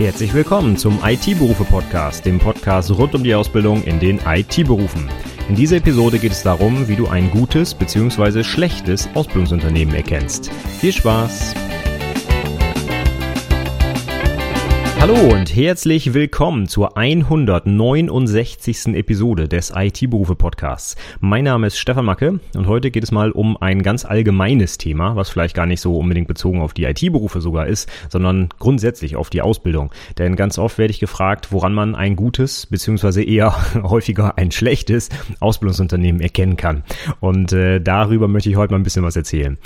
Herzlich willkommen zum IT-Berufe-Podcast, dem Podcast rund um die Ausbildung in den IT-Berufen. In dieser Episode geht es darum, wie du ein gutes bzw. schlechtes Ausbildungsunternehmen erkennst. Viel Spaß! Hallo und herzlich willkommen zur 169. Episode des IT-Berufe Podcasts. Mein Name ist Stefan Macke und heute geht es mal um ein ganz allgemeines Thema, was vielleicht gar nicht so unbedingt bezogen auf die IT-Berufe sogar ist, sondern grundsätzlich auf die Ausbildung. Denn ganz oft werde ich gefragt, woran man ein gutes beziehungsweise eher häufiger ein schlechtes Ausbildungsunternehmen erkennen kann. Und äh, darüber möchte ich heute mal ein bisschen was erzählen.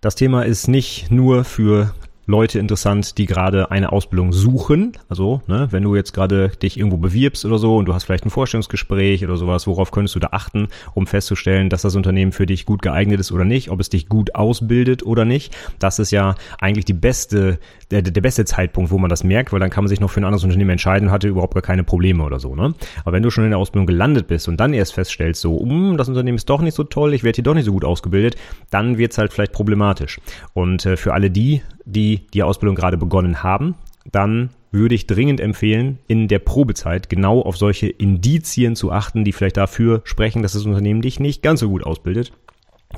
Das Thema ist nicht nur für Leute interessant, die gerade eine Ausbildung suchen. Also, ne, wenn du jetzt gerade dich irgendwo bewirbst oder so und du hast vielleicht ein Vorstellungsgespräch oder sowas, worauf könntest du da achten, um festzustellen, dass das Unternehmen für dich gut geeignet ist oder nicht, ob es dich gut ausbildet oder nicht. Das ist ja eigentlich die beste, der, der beste Zeitpunkt, wo man das merkt, weil dann kann man sich noch für ein anderes Unternehmen entscheiden und hatte überhaupt gar keine Probleme oder so, ne? Aber wenn du schon in der Ausbildung gelandet bist und dann erst feststellst, so, um, das Unternehmen ist doch nicht so toll, ich werde hier doch nicht so gut ausgebildet, dann wird's halt vielleicht problematisch. Und äh, für alle die, die die Ausbildung gerade begonnen haben, dann würde ich dringend empfehlen, in der Probezeit genau auf solche Indizien zu achten, die vielleicht dafür sprechen, dass das Unternehmen dich nicht ganz so gut ausbildet.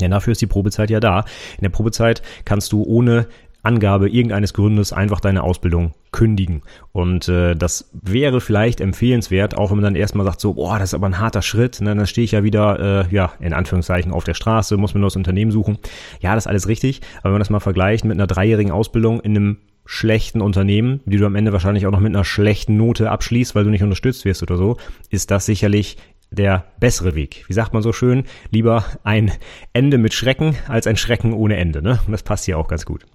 Denn dafür ist die Probezeit ja da. In der Probezeit kannst du ohne Angabe irgendeines Gründes einfach deine Ausbildung kündigen. Und äh, das wäre vielleicht empfehlenswert, auch wenn man dann erstmal sagt, so, boah, das ist aber ein harter Schritt. Ne? Dann stehe ich ja wieder, äh, ja, in Anführungszeichen auf der Straße, muss mir ein neues Unternehmen suchen. Ja, das ist alles richtig. Aber wenn man das mal vergleicht mit einer dreijährigen Ausbildung in einem schlechten Unternehmen, die du am Ende wahrscheinlich auch noch mit einer schlechten Note abschließt, weil du nicht unterstützt wirst oder so, ist das sicherlich der bessere Weg. Wie sagt man so schön? Lieber ein Ende mit Schrecken als ein Schrecken ohne Ende. Ne? Und das passt hier auch ganz gut.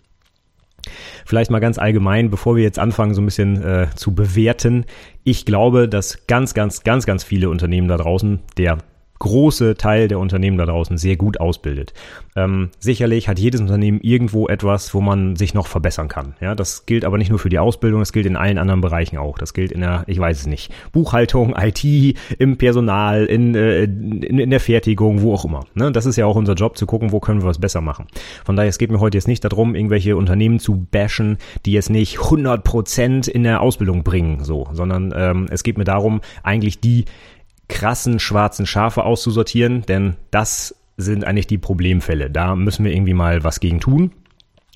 Vielleicht mal ganz allgemein, bevor wir jetzt anfangen, so ein bisschen äh, zu bewerten. Ich glaube, dass ganz, ganz, ganz, ganz viele Unternehmen da draußen, der große Teil der Unternehmen da draußen sehr gut ausbildet. Ähm, sicherlich hat jedes Unternehmen irgendwo etwas, wo man sich noch verbessern kann. Ja, das gilt aber nicht nur für die Ausbildung, das gilt in allen anderen Bereichen auch. Das gilt in der, ich weiß es nicht, Buchhaltung, IT, im Personal, in, äh, in, in der Fertigung, wo auch immer. Ne? Das ist ja auch unser Job, zu gucken, wo können wir was besser machen. Von daher, es geht mir heute jetzt nicht darum, irgendwelche Unternehmen zu bashen, die jetzt nicht 100 Prozent in der Ausbildung bringen, so, sondern ähm, es geht mir darum, eigentlich die krassen schwarzen Schafe auszusortieren, denn das sind eigentlich die Problemfälle. Da müssen wir irgendwie mal was gegen tun.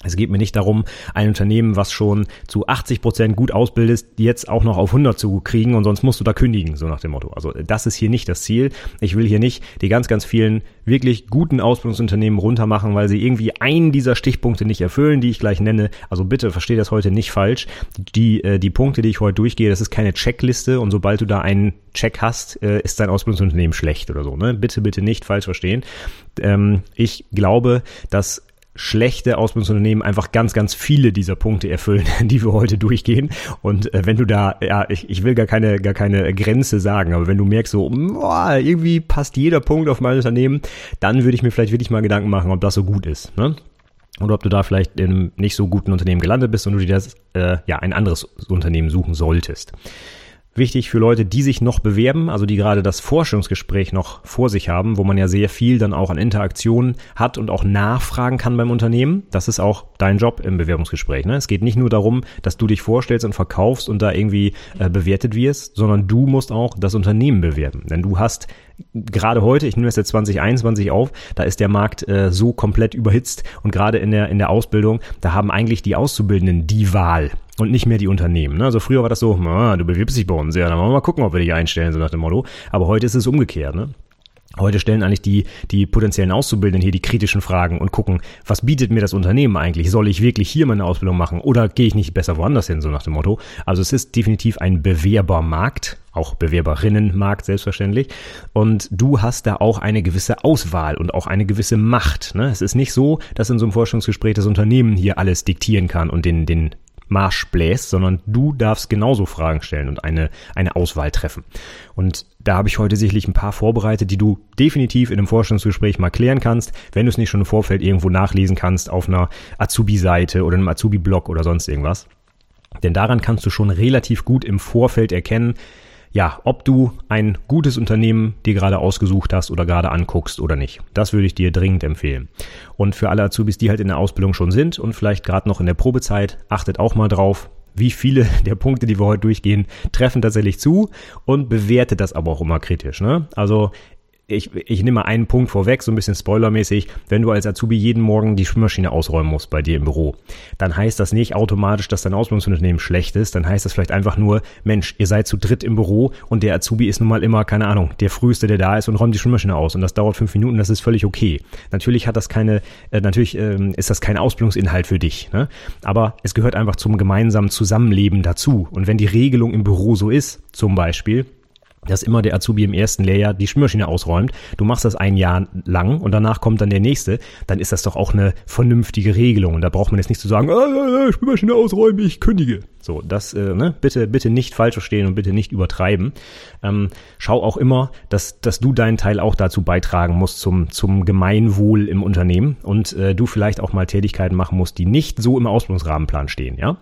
Es geht mir nicht darum, ein Unternehmen, was schon zu 80 Prozent gut ausbildet, jetzt auch noch auf 100 zu kriegen und sonst musst du da kündigen, so nach dem Motto. Also das ist hier nicht das Ziel. Ich will hier nicht die ganz, ganz vielen wirklich guten Ausbildungsunternehmen runtermachen, weil sie irgendwie einen dieser Stichpunkte nicht erfüllen, die ich gleich nenne. Also bitte verstehe das heute nicht falsch. Die, äh, die Punkte, die ich heute durchgehe, das ist keine Checkliste und sobald du da einen Check hast, äh, ist dein Ausbildungsunternehmen schlecht oder so. Ne? Bitte, bitte nicht falsch verstehen. Ähm, ich glaube, dass schlechte Ausbildungsunternehmen einfach ganz, ganz viele dieser Punkte erfüllen, die wir heute durchgehen. Und äh, wenn du da, ja, ich, ich will gar keine, gar keine Grenze sagen, aber wenn du merkst, so, boah, irgendwie passt jeder Punkt auf mein Unternehmen, dann würde ich mir vielleicht wirklich mal Gedanken machen, ob das so gut ist. Ne? Oder ob du da vielleicht in einem nicht so guten Unternehmen gelandet bist und du dir das, äh, ja, ein anderes Unternehmen suchen solltest. Wichtig für Leute, die sich noch bewerben, also die gerade das Forschungsgespräch noch vor sich haben, wo man ja sehr viel dann auch an Interaktionen hat und auch nachfragen kann beim Unternehmen. Das ist auch dein Job im Bewerbungsgespräch. Ne? Es geht nicht nur darum, dass du dich vorstellst und verkaufst und da irgendwie äh, bewertet wirst, sondern du musst auch das Unternehmen bewerben. Denn du hast gerade heute, ich nehme das jetzt 2021 auf, da ist der Markt äh, so komplett überhitzt und gerade in der, in der Ausbildung, da haben eigentlich die Auszubildenden die Wahl und nicht mehr die Unternehmen. Ne? Also früher war das so, ah, du bewirbst dich bei uns, ja, dann wollen wir mal gucken, ob wir dich einstellen, so nach dem Motto. Aber heute ist es umgekehrt. Ne? Heute stellen eigentlich die, die potenziellen Auszubildenden hier die kritischen Fragen und gucken, was bietet mir das Unternehmen eigentlich? Soll ich wirklich hier meine Ausbildung machen oder gehe ich nicht besser woanders hin, so nach dem Motto? Also es ist definitiv ein Bewerbermarkt, auch Bewerberinnenmarkt selbstverständlich. Und du hast da auch eine gewisse Auswahl und auch eine gewisse Macht. Ne? Es ist nicht so, dass in so einem Forschungsgespräch das Unternehmen hier alles diktieren kann und den, den Marsch bläst, sondern du darfst genauso Fragen stellen und eine, eine Auswahl treffen. Und da habe ich heute sicherlich ein paar vorbereitet, die du definitiv in einem Vorstellungsgespräch mal klären kannst, wenn du es nicht schon im Vorfeld irgendwo nachlesen kannst auf einer Azubi-Seite oder einem Azubi-Blog oder sonst irgendwas. Denn daran kannst du schon relativ gut im Vorfeld erkennen, ja, ob du ein gutes Unternehmen dir gerade ausgesucht hast oder gerade anguckst oder nicht. Das würde ich dir dringend empfehlen. Und für alle Azubis, die halt in der Ausbildung schon sind und vielleicht gerade noch in der Probezeit, achtet auch mal drauf, wie viele der Punkte, die wir heute durchgehen, treffen tatsächlich zu und bewerte das aber auch immer kritisch. Ne? Also ich, ich nehme mal einen Punkt vorweg, so ein bisschen spoilermäßig. Wenn du als Azubi jeden Morgen die Spülmaschine ausräumen musst bei dir im Büro, dann heißt das nicht automatisch, dass dein Ausbildungsunternehmen schlecht ist. Dann heißt das vielleicht einfach nur, Mensch, ihr seid zu dritt im Büro und der Azubi ist nun mal immer, keine Ahnung, der Früheste, der da ist und räumt die Spülmaschine aus. Und das dauert fünf Minuten, das ist völlig okay. Natürlich hat das keine, äh, natürlich ähm, ist das kein Ausbildungsinhalt für dich. Ne? Aber es gehört einfach zum gemeinsamen Zusammenleben dazu. Und wenn die Regelung im Büro so ist, zum Beispiel, dass immer der Azubi im ersten Lehrjahr die Spülmaschine ausräumt. Du machst das ein Jahr lang und danach kommt dann der nächste. Dann ist das doch auch eine vernünftige Regelung. Und da braucht man jetzt nicht zu sagen, äh, Spülmaschine ausräumen, ich kündige. So, das, äh, ne, bitte, bitte nicht falsch verstehen und bitte nicht übertreiben. Ähm, schau auch immer, dass, dass du deinen Teil auch dazu beitragen musst zum, zum Gemeinwohl im Unternehmen und äh, du vielleicht auch mal Tätigkeiten machen musst, die nicht so im Ausbildungsrahmenplan stehen, ja.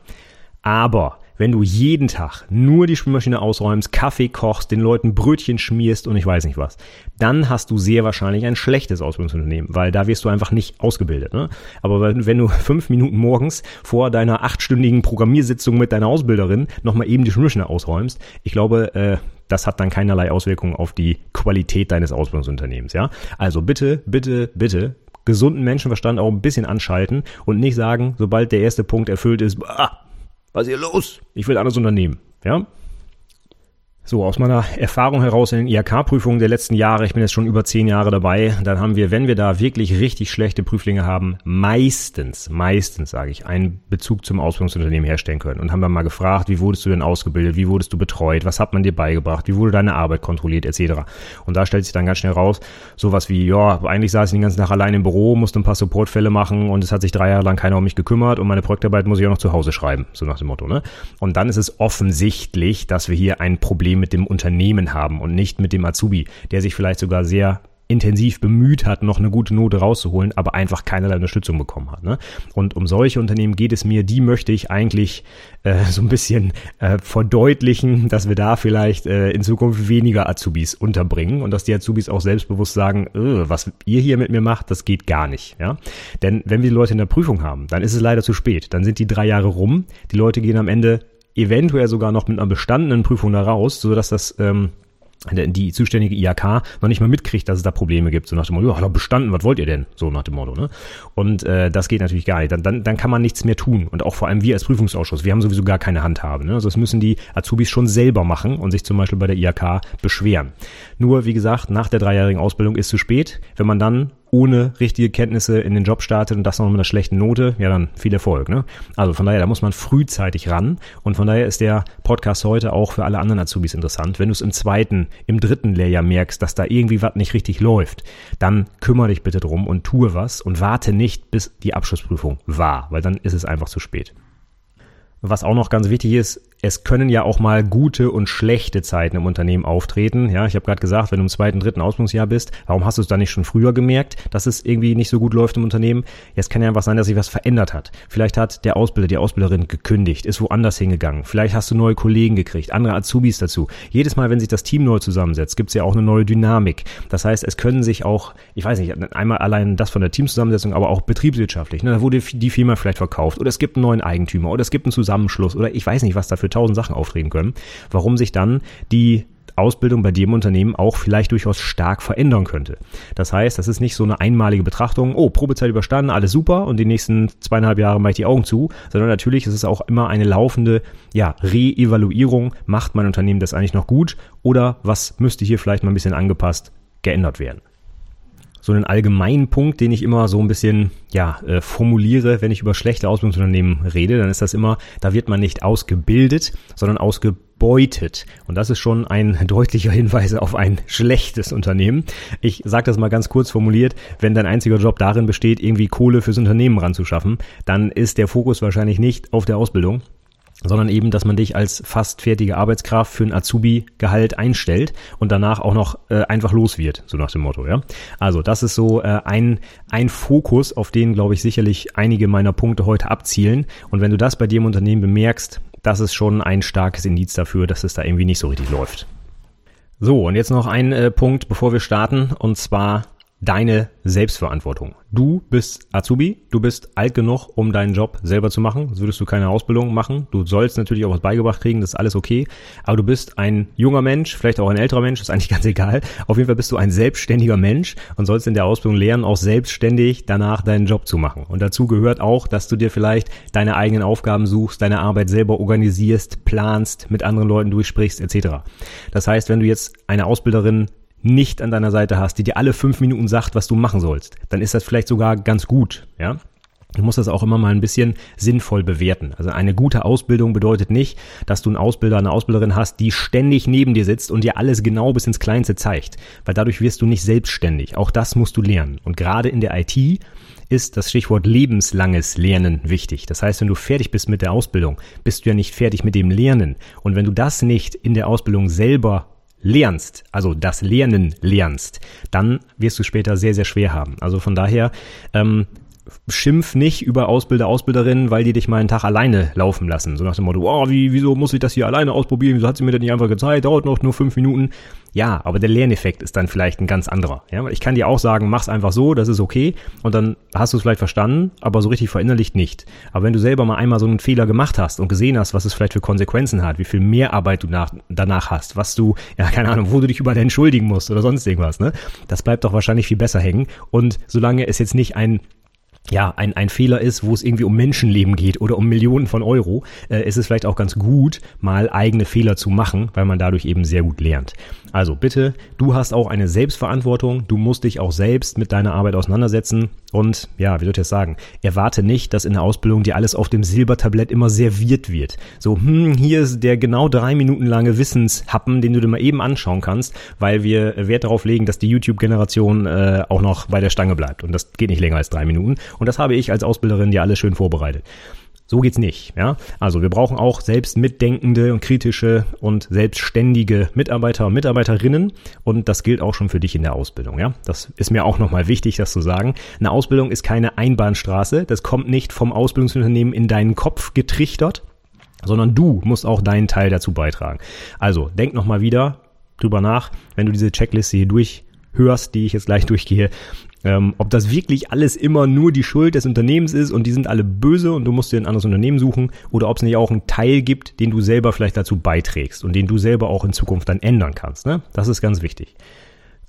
Aber wenn du jeden Tag nur die Spülmaschine ausräumst, Kaffee kochst, den Leuten Brötchen schmierst und ich weiß nicht was, dann hast du sehr wahrscheinlich ein schlechtes Ausbildungsunternehmen, weil da wirst du einfach nicht ausgebildet. Ne? Aber wenn du fünf Minuten morgens vor deiner achtstündigen Programmiersitzung mit deiner Ausbilderin nochmal eben die Spülmaschine ausräumst, ich glaube, äh, das hat dann keinerlei Auswirkungen auf die Qualität deines Ausbildungsunternehmens. Ja, also bitte, bitte, bitte gesunden Menschenverstand auch ein bisschen anschalten und nicht sagen, sobald der erste Punkt erfüllt ist, ah, was ist hier los? Ich will alles unternehmen. Ja? So, aus meiner Erfahrung heraus in den IHK-Prüfungen der letzten Jahre, ich bin jetzt schon über zehn Jahre dabei, dann haben wir, wenn wir da wirklich richtig schlechte Prüflinge haben, meistens, meistens sage ich, einen Bezug zum Ausbildungsunternehmen herstellen können. Und haben dann mal gefragt, wie wurdest du denn ausgebildet, wie wurdest du betreut, was hat man dir beigebracht, wie wurde deine Arbeit kontrolliert, etc. Und da stellt sich dann ganz schnell raus, sowas wie, ja, eigentlich saß ich den ganzen Tag allein im Büro, musste ein paar Supportfälle machen und es hat sich drei Jahre lang keiner um mich gekümmert und meine Projektarbeit muss ich auch noch zu Hause schreiben, so nach dem Motto. Ne? Und dann ist es offensichtlich, dass wir hier ein Problem Problem mit dem Unternehmen haben und nicht mit dem Azubi, der sich vielleicht sogar sehr intensiv bemüht hat, noch eine gute Note rauszuholen, aber einfach keinerlei Unterstützung bekommen hat. Ne? Und um solche Unternehmen geht es mir, die möchte ich eigentlich äh, so ein bisschen äh, verdeutlichen, dass wir da vielleicht äh, in Zukunft weniger Azubis unterbringen und dass die Azubis auch selbstbewusst sagen, äh, was ihr hier mit mir macht, das geht gar nicht. Ja? Denn wenn wir die Leute in der Prüfung haben, dann ist es leider zu spät. Dann sind die drei Jahre rum, die Leute gehen am Ende eventuell sogar noch mit einer bestandenen Prüfung da raus, so dass das ähm, die zuständige IAK noch nicht mal mitkriegt, dass es da Probleme gibt. So nach dem Motto, ja, bestanden, was wollt ihr denn? So nach dem Motto, ne? Und äh, das geht natürlich gar nicht. Dann, dann, dann kann man nichts mehr tun. Und auch vor allem wir als Prüfungsausschuss, wir haben sowieso gar keine Handhabe. Ne? Also das müssen die Azubis schon selber machen und sich zum Beispiel bei der IAK beschweren. Nur, wie gesagt, nach der dreijährigen Ausbildung ist zu spät. Wenn man dann ohne richtige Kenntnisse in den Job startet und das noch mit einer schlechten Note, ja dann viel Erfolg. Ne? Also von daher, da muss man frühzeitig ran und von daher ist der Podcast heute auch für alle anderen Azubis interessant. Wenn du es im zweiten, im dritten Lehrjahr merkst, dass da irgendwie was nicht richtig läuft, dann kümmere dich bitte drum und tue was und warte nicht, bis die Abschlussprüfung war, weil dann ist es einfach zu spät. Was auch noch ganz wichtig ist, es können ja auch mal gute und schlechte Zeiten im Unternehmen auftreten. Ja, ich habe gerade gesagt, wenn du im zweiten, dritten Ausbildungsjahr bist, warum hast du es dann nicht schon früher gemerkt, dass es irgendwie nicht so gut läuft im Unternehmen? Es kann ja einfach sein, dass sich was verändert hat. Vielleicht hat der Ausbilder, die Ausbilderin gekündigt, ist woanders hingegangen. Vielleicht hast du neue Kollegen gekriegt, andere Azubis dazu. Jedes Mal, wenn sich das Team neu zusammensetzt, gibt es ja auch eine neue Dynamik. Das heißt, es können sich auch, ich weiß nicht, einmal allein das von der Teamzusammensetzung, aber auch betriebswirtschaftlich. Ne? Da wurde die Firma vielleicht verkauft oder es gibt einen neuen Eigentümer oder es gibt einen Zusammenschluss oder ich weiß nicht, was da für tausend Sachen auftreten können, warum sich dann die Ausbildung bei dem Unternehmen auch vielleicht durchaus stark verändern könnte. Das heißt, das ist nicht so eine einmalige Betrachtung, oh, Probezeit überstanden, alles super und die nächsten zweieinhalb Jahre mache ich die Augen zu, sondern natürlich ist es auch immer eine laufende, ja, Re-Evaluierung. Macht mein Unternehmen das eigentlich noch gut oder was müsste hier vielleicht mal ein bisschen angepasst, geändert werden? So einen allgemeinen Punkt, den ich immer so ein bisschen ja äh, formuliere, wenn ich über schlechte Ausbildungsunternehmen rede, dann ist das immer, da wird man nicht ausgebildet, sondern ausgebeutet. Und das ist schon ein deutlicher Hinweis auf ein schlechtes Unternehmen. Ich sage das mal ganz kurz formuliert, wenn dein einziger Job darin besteht, irgendwie Kohle fürs Unternehmen ranzuschaffen, dann ist der Fokus wahrscheinlich nicht auf der Ausbildung, sondern eben, dass man dich als fast fertige Arbeitskraft für ein Azubi-Gehalt einstellt und danach auch noch äh, einfach los wird, so nach dem Motto, ja. Also das ist so äh, ein, ein Fokus, auf den, glaube ich, sicherlich einige meiner Punkte heute abzielen. Und wenn du das bei dir im Unternehmen bemerkst, das ist schon ein starkes Indiz dafür, dass es da irgendwie nicht so richtig läuft. So, und jetzt noch ein äh, Punkt, bevor wir starten, und zwar deine Selbstverantwortung. Du bist Azubi, du bist alt genug, um deinen Job selber zu machen. So würdest du keine Ausbildung machen. Du sollst natürlich auch was beigebracht kriegen, das ist alles okay. Aber du bist ein junger Mensch, vielleicht auch ein älterer Mensch, ist eigentlich ganz egal. Auf jeden Fall bist du ein selbstständiger Mensch und sollst in der Ausbildung lernen, auch selbstständig danach deinen Job zu machen. Und dazu gehört auch, dass du dir vielleicht deine eigenen Aufgaben suchst, deine Arbeit selber organisierst, planst, mit anderen Leuten durchsprichst, etc. Das heißt, wenn du jetzt eine Ausbilderin nicht an deiner Seite hast, die dir alle fünf Minuten sagt, was du machen sollst, dann ist das vielleicht sogar ganz gut, ja. Du musst das auch immer mal ein bisschen sinnvoll bewerten. Also eine gute Ausbildung bedeutet nicht, dass du einen Ausbilder, eine Ausbilderin hast, die ständig neben dir sitzt und dir alles genau bis ins Kleinste zeigt. Weil dadurch wirst du nicht selbstständig. Auch das musst du lernen. Und gerade in der IT ist das Stichwort lebenslanges Lernen wichtig. Das heißt, wenn du fertig bist mit der Ausbildung, bist du ja nicht fertig mit dem Lernen. Und wenn du das nicht in der Ausbildung selber lernst, also das Lernen lernst, dann wirst du später sehr, sehr schwer haben. Also von daher, ähm, schimpf nicht über Ausbilder, Ausbilderinnen, weil die dich mal einen Tag alleine laufen lassen. So nach dem Motto, oh, wie, wieso muss ich das hier alleine ausprobieren? Wieso hat sie mir das nicht einfach gezeigt? Dauert noch nur fünf Minuten. Ja, aber der Lerneffekt ist dann vielleicht ein ganz anderer. Ja, ich kann dir auch sagen, mach's einfach so, das ist okay. Und dann hast du es vielleicht verstanden, aber so richtig verinnerlicht nicht. Aber wenn du selber mal einmal so einen Fehler gemacht hast und gesehen hast, was es vielleicht für Konsequenzen hat, wie viel Mehrarbeit du nach, danach hast, was du, ja, keine Ahnung, wo du dich über entschuldigen musst oder sonst irgendwas, ne? Das bleibt doch wahrscheinlich viel besser hängen. Und solange es jetzt nicht ein ja, ein, ein Fehler ist, wo es irgendwie um Menschenleben geht oder um Millionen von Euro, äh, ist es vielleicht auch ganz gut, mal eigene Fehler zu machen, weil man dadurch eben sehr gut lernt. Also bitte, du hast auch eine Selbstverantwortung, du musst dich auch selbst mit deiner Arbeit auseinandersetzen und ja, wie soll ich das sagen, erwarte nicht, dass in der Ausbildung dir alles auf dem Silbertablett immer serviert wird. So, hm, hier ist der genau drei Minuten lange Wissenshappen, den du dir mal eben anschauen kannst, weil wir Wert darauf legen, dass die YouTube-Generation äh, auch noch bei der Stange bleibt und das geht nicht länger als drei Minuten. Und das habe ich als Ausbilderin dir alles schön vorbereitet. So geht's nicht, ja. Also wir brauchen auch selbst mitdenkende und kritische und selbstständige Mitarbeiter und Mitarbeiterinnen und das gilt auch schon für dich in der Ausbildung, ja. Das ist mir auch nochmal wichtig, das zu sagen. Eine Ausbildung ist keine Einbahnstraße, das kommt nicht vom Ausbildungsunternehmen in deinen Kopf getrichtert, sondern du musst auch deinen Teil dazu beitragen. Also denk nochmal wieder drüber nach, wenn du diese Checkliste hier durchhörst, die ich jetzt gleich durchgehe, ähm, ob das wirklich alles immer nur die Schuld des Unternehmens ist und die sind alle böse und du musst dir ein anderes Unternehmen suchen oder ob es nicht auch einen Teil gibt, den du selber vielleicht dazu beiträgst und den du selber auch in Zukunft dann ändern kannst. Ne? Das ist ganz wichtig.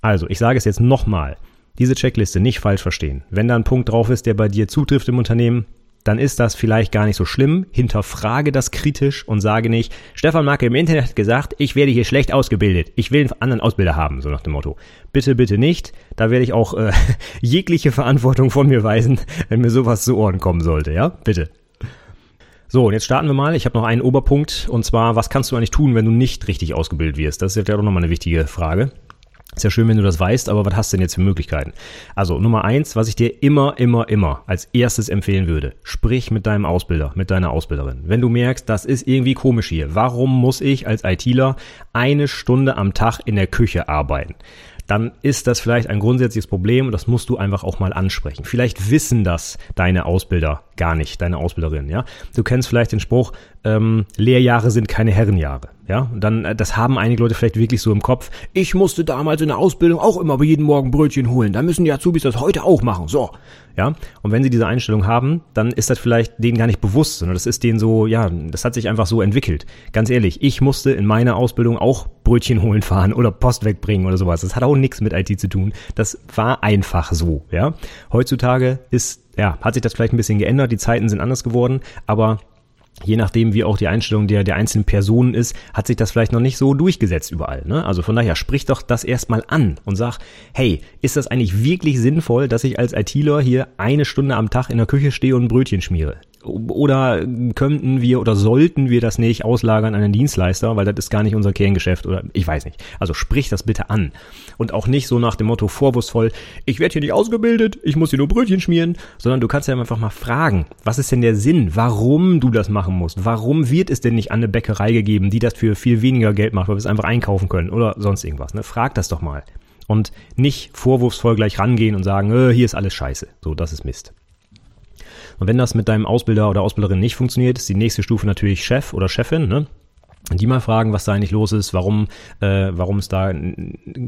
Also, ich sage es jetzt nochmal. Diese Checkliste nicht falsch verstehen. Wenn da ein Punkt drauf ist, der bei dir zutrifft im Unternehmen, dann ist das vielleicht gar nicht so schlimm. Hinterfrage das kritisch und sage nicht, Stefan Marke im Internet hat gesagt, ich werde hier schlecht ausgebildet. Ich will einen anderen Ausbilder haben, so nach dem Motto. Bitte, bitte nicht. Da werde ich auch äh, jegliche Verantwortung von mir weisen, wenn mir sowas zu Ohren kommen sollte, ja? Bitte. So, und jetzt starten wir mal. Ich habe noch einen Oberpunkt und zwar, was kannst du eigentlich tun, wenn du nicht richtig ausgebildet wirst? Das ist ja doch nochmal eine wichtige Frage. Ist ja schön, wenn du das weißt, aber was hast du denn jetzt für Möglichkeiten? Also Nummer eins, was ich dir immer, immer, immer als erstes empfehlen würde, sprich mit deinem Ausbilder, mit deiner Ausbilderin. Wenn du merkst, das ist irgendwie komisch hier, warum muss ich als ITler eine Stunde am Tag in der Küche arbeiten? dann ist das vielleicht ein grundsätzliches Problem und das musst du einfach auch mal ansprechen. Vielleicht wissen das deine Ausbilder gar nicht, deine Ausbilderin, ja. Du kennst vielleicht den Spruch, ähm, Lehrjahre sind keine Herrenjahre. Ja, und dann, äh, das haben einige Leute vielleicht wirklich so im Kopf. Ich musste damals in der Ausbildung auch immer jeden Morgen Brötchen holen. Da müssen die Azubis das heute auch machen. So. Ja. Und wenn sie diese Einstellung haben, dann ist das vielleicht denen gar nicht bewusst, sondern das ist denen so, ja, das hat sich einfach so entwickelt. Ganz ehrlich, ich musste in meiner Ausbildung auch Brötchen holen fahren oder Post wegbringen oder sowas. Das hat auch nichts mit IT zu tun. Das war einfach so, ja. Heutzutage ist, ja, hat sich das vielleicht ein bisschen geändert. Die Zeiten sind anders geworden, aber je nachdem, wie auch die Einstellung der, der einzelnen Personen ist, hat sich das vielleicht noch nicht so durchgesetzt überall. Ne? Also von daher, sprich doch das erstmal an und sag, hey, ist das eigentlich wirklich sinnvoll, dass ich als ITler hier eine Stunde am Tag in der Küche stehe und ein Brötchen schmiere? Oder könnten wir oder sollten wir das nicht auslagern an einen Dienstleister, weil das ist gar nicht unser Kerngeschäft oder ich weiß nicht. Also sprich das bitte an und auch nicht so nach dem Motto vorwurfsvoll, ich werde hier nicht ausgebildet, ich muss hier nur Brötchen schmieren, sondern du kannst ja einfach mal fragen, was ist denn der Sinn, warum du das machen musst? Warum wird es denn nicht an eine Bäckerei gegeben, die das für viel weniger Geld macht, weil wir es einfach einkaufen können oder sonst irgendwas, ne? Frag das doch mal. Und nicht vorwurfsvoll gleich rangehen und sagen, äh, hier ist alles scheiße. So, das ist Mist. Und wenn das mit deinem Ausbilder oder Ausbilderin nicht funktioniert, ist die nächste Stufe natürlich Chef oder Chefin. Ne? die mal fragen, was da eigentlich los ist, warum, äh, warum es da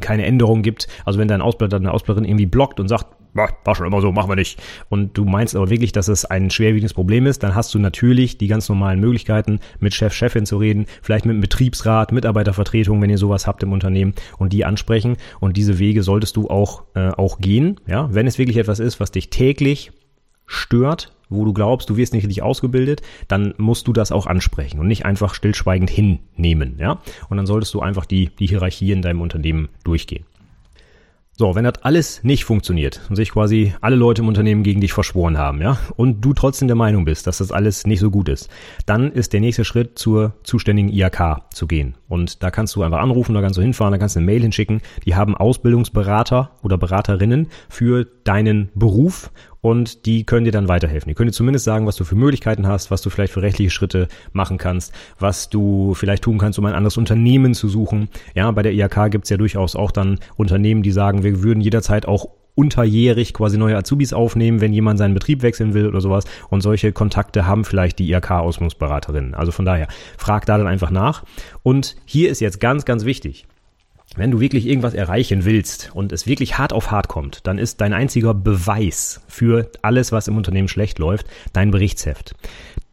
keine Änderung gibt. Also wenn dein Ausbilder, deine Ausbilderin irgendwie blockt und sagt, war schon immer so, machen wir nicht. Und du meinst aber wirklich, dass es ein schwerwiegendes Problem ist, dann hast du natürlich die ganz normalen Möglichkeiten, mit Chef, Chefin zu reden, vielleicht mit dem Betriebsrat, Mitarbeitervertretung, wenn ihr sowas habt im Unternehmen und die ansprechen. Und diese Wege solltest du auch, äh, auch gehen, ja, wenn es wirklich etwas ist, was dich täglich stört, wo du glaubst, du wirst nicht richtig ausgebildet, dann musst du das auch ansprechen und nicht einfach stillschweigend hinnehmen, ja. Und dann solltest du einfach die, die Hierarchie in deinem Unternehmen durchgehen. So, wenn das alles nicht funktioniert und sich quasi alle Leute im Unternehmen gegen dich verschworen haben, ja, und du trotzdem der Meinung bist, dass das alles nicht so gut ist, dann ist der nächste Schritt zur zuständigen IAK zu gehen. Und da kannst du einfach anrufen, da kannst du hinfahren, da kannst du eine Mail hinschicken. Die haben Ausbildungsberater oder Beraterinnen für deinen Beruf und die können dir dann weiterhelfen. Die können dir zumindest sagen, was du für Möglichkeiten hast, was du vielleicht für rechtliche Schritte machen kannst, was du vielleicht tun kannst, um ein anderes Unternehmen zu suchen. Ja, bei der IHK gibt's ja durchaus auch dann Unternehmen, die sagen, wir würden jederzeit auch unterjährig quasi neue Azubis aufnehmen, wenn jemand seinen Betrieb wechseln will oder sowas. Und solche Kontakte haben vielleicht die IHK-Ausbildungsberaterinnen. Also von daher, frag da dann einfach nach. Und hier ist jetzt ganz, ganz wichtig. Wenn du wirklich irgendwas erreichen willst und es wirklich hart auf hart kommt, dann ist dein einziger Beweis für alles, was im Unternehmen schlecht läuft, dein Berichtsheft.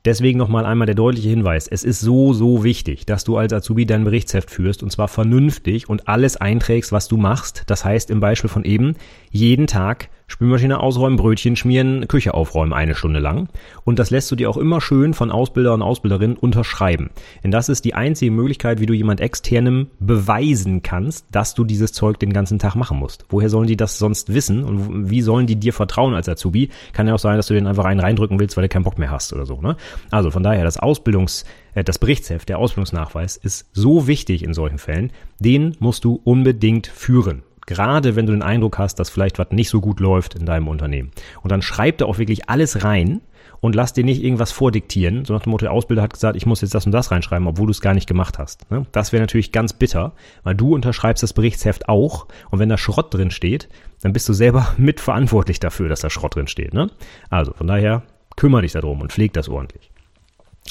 Deswegen nochmal einmal der deutliche Hinweis. Es ist so, so wichtig, dass du als Azubi dein Berichtsheft führst und zwar vernünftig und alles einträgst, was du machst. Das heißt im Beispiel von eben, jeden Tag Spülmaschine ausräumen, Brötchen schmieren, Küche aufräumen eine Stunde lang. Und das lässt du dir auch immer schön von Ausbilder und Ausbilderinnen unterschreiben. Denn das ist die einzige Möglichkeit, wie du jemand externem beweisen kannst, dass du dieses Zeug den ganzen Tag machen musst. Woher sollen die das sonst wissen? Und wie sollen die dir vertrauen als Azubi? Kann ja auch sein, dass du den einfach einen reindrücken willst, weil du keinen Bock mehr hast oder so. Ne? Also von daher, das Ausbildungs- äh, das Berichtsheft, der Ausbildungsnachweis, ist so wichtig in solchen Fällen. Den musst du unbedingt führen. Gerade wenn du den Eindruck hast, dass vielleicht was nicht so gut läuft in deinem Unternehmen. Und dann schreib da auch wirklich alles rein und lass dir nicht irgendwas vordiktieren. So nach dem Motto, der Ausbilder hat gesagt, ich muss jetzt das und das reinschreiben, obwohl du es gar nicht gemacht hast. Ne? Das wäre natürlich ganz bitter, weil du unterschreibst das Berichtsheft auch und wenn da Schrott drin steht, dann bist du selber mitverantwortlich dafür, dass da Schrott drin steht. Ne? Also von daher kümmere dich darum und pfleg das ordentlich.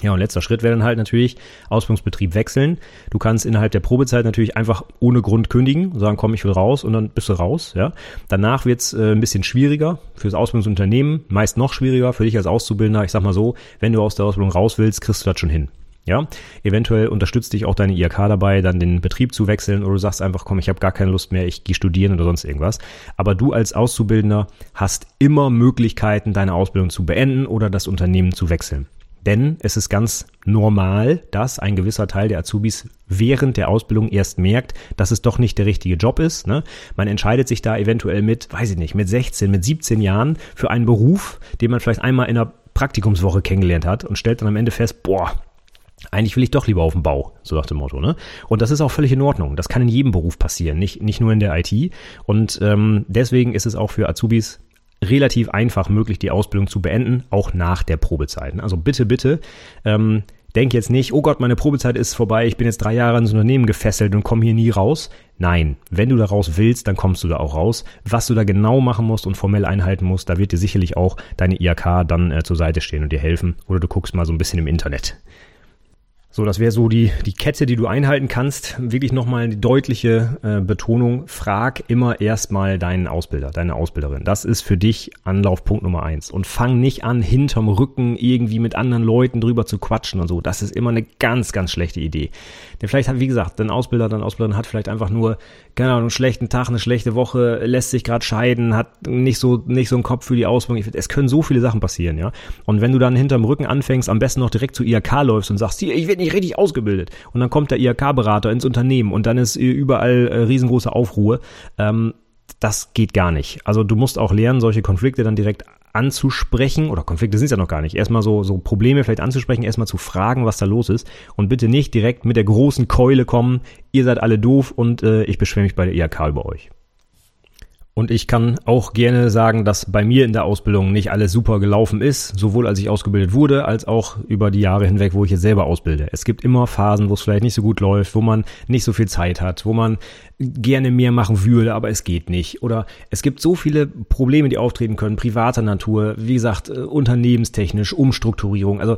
Ja, und letzter Schritt wäre dann halt natürlich Ausbildungsbetrieb wechseln. Du kannst innerhalb der Probezeit natürlich einfach ohne Grund kündigen, sagen, komm, ich will raus und dann bist du raus. Ja, Danach wird's äh, ein bisschen schwieriger fürs Ausbildungsunternehmen, meist noch schwieriger für dich als Auszubildender. Ich sag mal so, wenn du aus der Ausbildung raus willst, kriegst du das schon hin. Ja, eventuell unterstützt dich auch deine IHK dabei, dann den Betrieb zu wechseln oder du sagst einfach, komm, ich habe gar keine Lust mehr, ich gehe studieren oder sonst irgendwas. Aber du als Auszubildender hast immer Möglichkeiten, deine Ausbildung zu beenden oder das Unternehmen zu wechseln. Denn es ist ganz normal, dass ein gewisser Teil der Azubis während der Ausbildung erst merkt, dass es doch nicht der richtige Job ist. Ne? Man entscheidet sich da eventuell mit, weiß ich nicht, mit 16, mit 17 Jahren für einen Beruf, den man vielleicht einmal in einer Praktikumswoche kennengelernt hat und stellt dann am Ende fest, boah, eigentlich will ich doch lieber auf dem Bau, so nach dem Motto. Ne? Und das ist auch völlig in Ordnung. Das kann in jedem Beruf passieren, nicht, nicht nur in der IT. Und ähm, deswegen ist es auch für Azubis relativ einfach möglich, die Ausbildung zu beenden, auch nach der Probezeit. Also bitte, bitte, ähm, denk jetzt nicht, oh Gott, meine Probezeit ist vorbei, ich bin jetzt drei Jahre ins Unternehmen gefesselt und komme hier nie raus. Nein, wenn du da raus willst, dann kommst du da auch raus. Was du da genau machen musst und formell einhalten musst, da wird dir sicherlich auch deine IAK dann äh, zur Seite stehen und dir helfen. Oder du guckst mal so ein bisschen im Internet. So, das wäre so die, die Kette, die du einhalten kannst. Wirklich nochmal die deutliche äh, Betonung. Frag immer erstmal deinen Ausbilder, deine Ausbilderin. Das ist für dich Anlaufpunkt Nummer eins. Und fang nicht an, hinterm Rücken irgendwie mit anderen Leuten drüber zu quatschen und so. Das ist immer eine ganz, ganz schlechte Idee. Denn vielleicht hat, wie gesagt, dein Ausbilder, dein Ausbilderin hat vielleicht einfach nur, keine Ahnung, einen schlechten Tag, eine schlechte Woche, lässt sich gerade scheiden, hat nicht so, nicht so einen Kopf für die Ausbildung. Es können so viele Sachen passieren, ja. Und wenn du dann hinterm Rücken anfängst, am besten noch direkt zu IHK läufst und sagst, hier, ich werde nicht richtig ausgebildet. Und dann kommt der IHK-Berater ins Unternehmen und dann ist überall äh, riesengroße Aufruhr. Ähm, das geht gar nicht. Also du musst auch lernen, solche Konflikte dann direkt anzusprechen, oder Konflikte sind es ja noch gar nicht, erstmal so, so Probleme vielleicht anzusprechen, erstmal zu fragen, was da los ist und bitte nicht direkt mit der großen Keule kommen, ihr seid alle doof und äh, ich beschwere mich bei der IHK über euch. Und ich kann auch gerne sagen, dass bei mir in der Ausbildung nicht alles super gelaufen ist, sowohl als ich ausgebildet wurde, als auch über die Jahre hinweg, wo ich jetzt selber ausbilde. Es gibt immer Phasen, wo es vielleicht nicht so gut läuft, wo man nicht so viel Zeit hat, wo man gerne mehr machen würde, aber es geht nicht. Oder es gibt so viele Probleme, die auftreten können, privater Natur, wie gesagt, äh, unternehmenstechnisch, Umstrukturierung. Also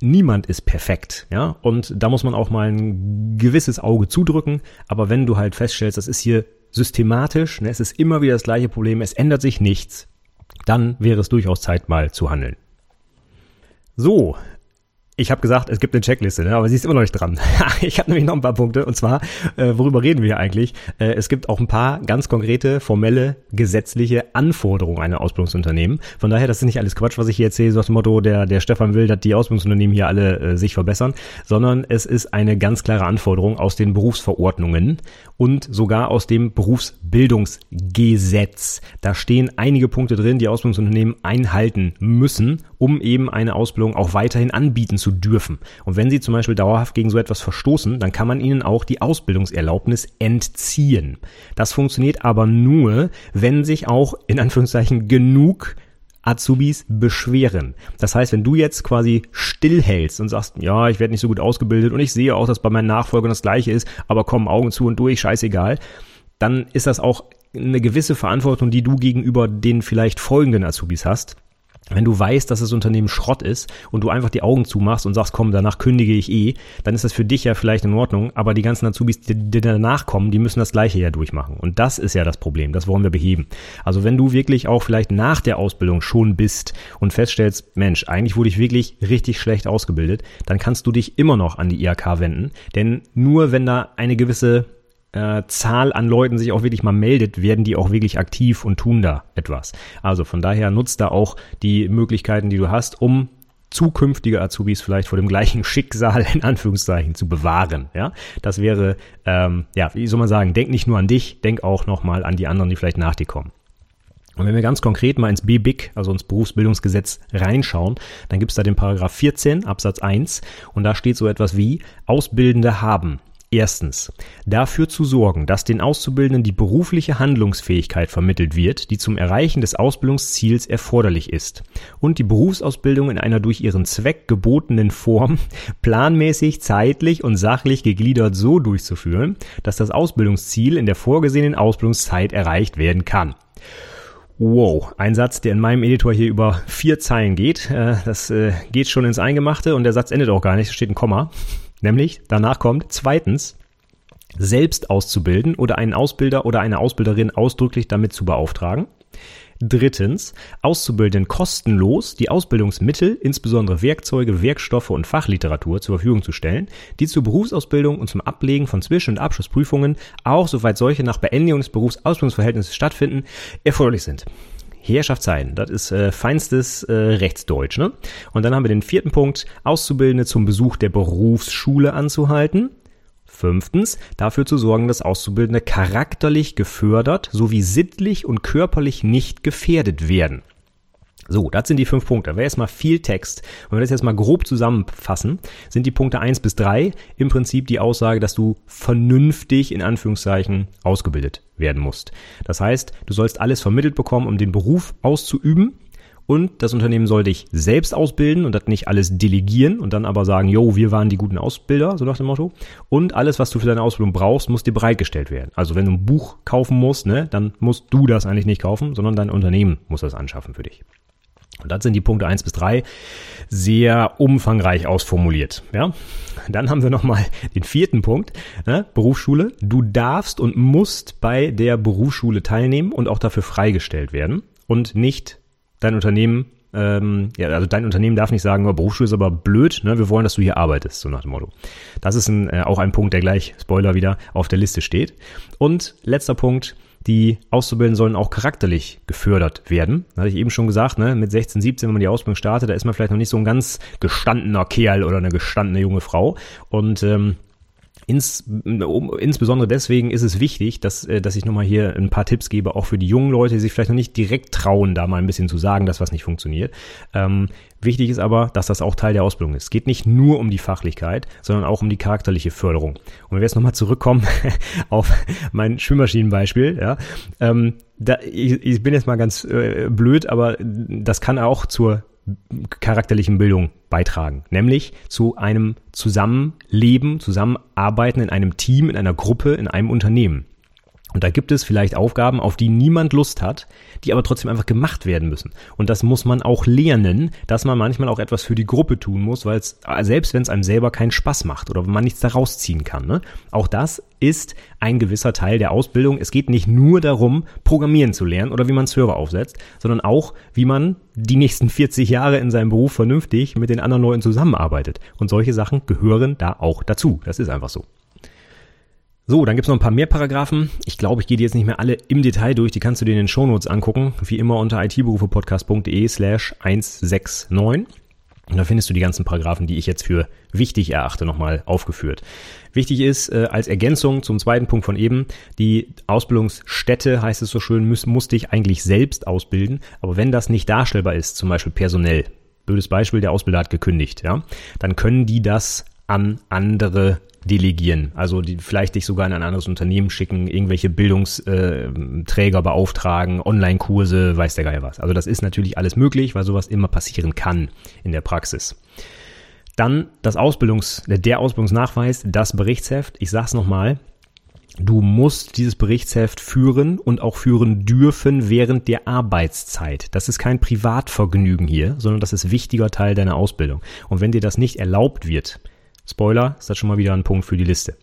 niemand ist perfekt, ja. Und da muss man auch mal ein gewisses Auge zudrücken. Aber wenn du halt feststellst, das ist hier systematisch, ne, es ist immer wieder das gleiche Problem, es ändert sich nichts, dann wäre es durchaus Zeit, mal zu handeln. So, ich habe gesagt, es gibt eine Checkliste, ne? aber sie ist immer noch nicht dran. ich habe nämlich noch ein paar Punkte und zwar, äh, worüber reden wir hier eigentlich? Äh, es gibt auch ein paar ganz konkrete, formelle, gesetzliche Anforderungen einer Ausbildungsunternehmen. Von daher, das ist nicht alles Quatsch, was ich hier erzähle, so dem Motto, der, der Stefan will, dass die Ausbildungsunternehmen hier alle äh, sich verbessern, sondern es ist eine ganz klare Anforderung aus den Berufsverordnungen und sogar aus dem Berufsbildungsgesetz. Da stehen einige Punkte drin, die Ausbildungsunternehmen einhalten müssen, um eben eine Ausbildung auch weiterhin anbieten zu dürfen. Und wenn sie zum Beispiel dauerhaft gegen so etwas verstoßen, dann kann man ihnen auch die Ausbildungserlaubnis entziehen. Das funktioniert aber nur, wenn sich auch in Anführungszeichen genug Azubis beschweren. Das heißt, wenn du jetzt quasi stillhältst und sagst, ja, ich werde nicht so gut ausgebildet und ich sehe auch, dass bei meinen Nachfolgern das gleiche ist, aber komm, Augen zu und durch, scheißegal, dann ist das auch eine gewisse Verantwortung, die du gegenüber den vielleicht folgenden Azubis hast wenn du weißt, dass das Unternehmen Schrott ist und du einfach die Augen zumachst und sagst, komm, danach kündige ich eh, dann ist das für dich ja vielleicht in Ordnung, aber die ganzen Azubis, die, danach kommen, die müssen das gleiche ja durchmachen. Und das ist ja das Problem, das wollen wir beheben. Also wenn du wirklich auch vielleicht nach der Ausbildung schon bist und feststellst, Mensch, eigentlich wurde ich wirklich richtig schlecht ausgebildet, dann kannst du dich immer noch an die IHK wenden, denn nur wenn da eine gewisse äh, Zahl an Leuten sich auch wirklich mal meldet, werden die auch wirklich aktiv und tun da etwas. Also von daher nutzt da auch die Möglichkeiten, die du hast, um zukünftige Azubis vielleicht vor dem gleichen Schicksal in Anführungszeichen zu bewahren. Ja, das wäre, ähm, ja, wie soll man sagen, denk nicht nur an dich, denk auch nochmal an die anderen, die vielleicht nach dir kommen. Und wenn wir ganz konkret mal ins BBIG, also ins Berufsbildungsgesetz reinschauen, dann gibt es da den Paragraph 14 Absatz 1 und da steht so etwas wie Ausbildende haben Erstens, dafür zu sorgen, dass den Auszubildenden die berufliche Handlungsfähigkeit vermittelt wird, die zum Erreichen des Ausbildungsziels erforderlich ist und die Berufsausbildung in einer durch ihren Zweck gebotenen Form planmäßig, zeitlich und sachlich gegliedert so durchzuführen, dass das Ausbildungsziel in der vorgesehenen Ausbildungszeit erreicht werden kann. Wow, ein Satz, der in meinem Editor hier über vier Zeilen geht. Äh, das äh, geht schon ins Eingemachte und der Satz endet auch gar nicht, es steht ein Komma. Nämlich danach kommt zweitens, selbst auszubilden oder einen Ausbilder oder eine Ausbilderin ausdrücklich damit zu beauftragen. Drittens, Auszubildenden kostenlos die Ausbildungsmittel, insbesondere Werkzeuge, Werkstoffe und Fachliteratur zur Verfügung zu stellen, die zur Berufsausbildung und zum Ablegen von Zwischen- und Abschlussprüfungen, auch soweit solche nach Beendigung des Berufsausbildungsverhältnisses stattfinden, erforderlich sind. Herrschaftszeiten, das ist äh, feinstes äh, Rechtsdeutsch. Ne? Und dann haben wir den vierten Punkt, Auszubildende zum Besuch der Berufsschule anzuhalten. Fünftens, dafür zu sorgen, dass Auszubildende charakterlich gefördert sowie sittlich und körperlich nicht gefährdet werden. So, das sind die fünf Punkte. Wäre jetzt mal viel Text. Wenn wir das jetzt mal grob zusammenfassen, sind die Punkte eins bis drei im Prinzip die Aussage, dass du vernünftig in Anführungszeichen ausgebildet werden musst. Das heißt, du sollst alles vermittelt bekommen, um den Beruf auszuüben. Und das Unternehmen soll dich selbst ausbilden und das nicht alles delegieren und dann aber sagen, jo, wir waren die guten Ausbilder, so nach dem Motto. Und alles, was du für deine Ausbildung brauchst, muss dir bereitgestellt werden. Also wenn du ein Buch kaufen musst, ne, dann musst du das eigentlich nicht kaufen, sondern dein Unternehmen muss das anschaffen für dich. Und das sind die Punkte eins bis drei sehr umfangreich ausformuliert. Ja? Dann haben wir nochmal den vierten Punkt, ne? Berufsschule. Du darfst und musst bei der Berufsschule teilnehmen und auch dafür freigestellt werden und nicht dein Unternehmen ähm, ja, also dein Unternehmen darf nicht sagen, oh, Berufsschule ist aber blöd, ne? wir wollen, dass du hier arbeitest, so nach dem Motto. Das ist ein, äh, auch ein Punkt, der gleich, Spoiler wieder, auf der Liste steht. Und letzter Punkt, die Auszubildenden sollen auch charakterlich gefördert werden. Da hatte ich eben schon gesagt, ne, mit 16, 17, wenn man die Ausbildung startet, da ist man vielleicht noch nicht so ein ganz gestandener Kerl oder eine gestandene junge Frau. Und ähm, ins, um, insbesondere deswegen ist es wichtig, dass, äh, dass ich nochmal hier ein paar Tipps gebe, auch für die jungen Leute, die sich vielleicht noch nicht direkt trauen, da mal ein bisschen zu sagen, dass was nicht funktioniert. Ähm, wichtig ist aber, dass das auch Teil der Ausbildung ist. Es geht nicht nur um die Fachlichkeit, sondern auch um die charakterliche Förderung. Und wenn wir jetzt nochmal zurückkommen auf mein Schwimmmaschinenbeispiel, ja, ähm, da, ich, ich bin jetzt mal ganz äh, blöd, aber das kann auch zur charakterlichen Bildung beitragen, nämlich zu einem Zusammenleben, Zusammenarbeiten in einem Team, in einer Gruppe, in einem Unternehmen. Und da gibt es vielleicht Aufgaben, auf die niemand Lust hat, die aber trotzdem einfach gemacht werden müssen. Und das muss man auch lernen, dass man manchmal auch etwas für die Gruppe tun muss, weil es, selbst wenn es einem selber keinen Spaß macht oder man nichts daraus ziehen kann. Ne? Auch das ist ein gewisser Teil der Ausbildung. Es geht nicht nur darum, Programmieren zu lernen oder wie man Server aufsetzt, sondern auch, wie man die nächsten 40 Jahre in seinem Beruf vernünftig mit den anderen Leuten zusammenarbeitet. Und solche Sachen gehören da auch dazu. Das ist einfach so. So, dann gibt's noch ein paar mehr Paragraphen. Ich glaube, ich gehe die jetzt nicht mehr alle im Detail durch. Die kannst du dir in den Shownotes angucken. Wie immer unter itberufepodcast.de slash 169. Und da findest du die ganzen Paragraphen, die ich jetzt für wichtig erachte, nochmal aufgeführt. Wichtig ist äh, als Ergänzung zum zweiten Punkt von eben, die Ausbildungsstätte, heißt es so schön, muss, muss dich eigentlich selbst ausbilden. Aber wenn das nicht darstellbar ist, zum Beispiel personell, blödes Beispiel, der Ausbilder hat gekündigt, ja, dann können die das an andere delegieren. Also die vielleicht dich sogar in ein anderes Unternehmen schicken, irgendwelche Bildungsträger äh, beauftragen, Online-Kurse, weiß der Geier was. Also das ist natürlich alles möglich, weil sowas immer passieren kann in der Praxis. Dann das Ausbildungs, der Ausbildungsnachweis, das Berichtsheft. Ich sag's nochmal. Du musst dieses Berichtsheft führen und auch führen dürfen während der Arbeitszeit. Das ist kein Privatvergnügen hier, sondern das ist wichtiger Teil deiner Ausbildung. Und wenn dir das nicht erlaubt wird, Spoiler, ist das schon mal wieder ein Punkt für die Liste.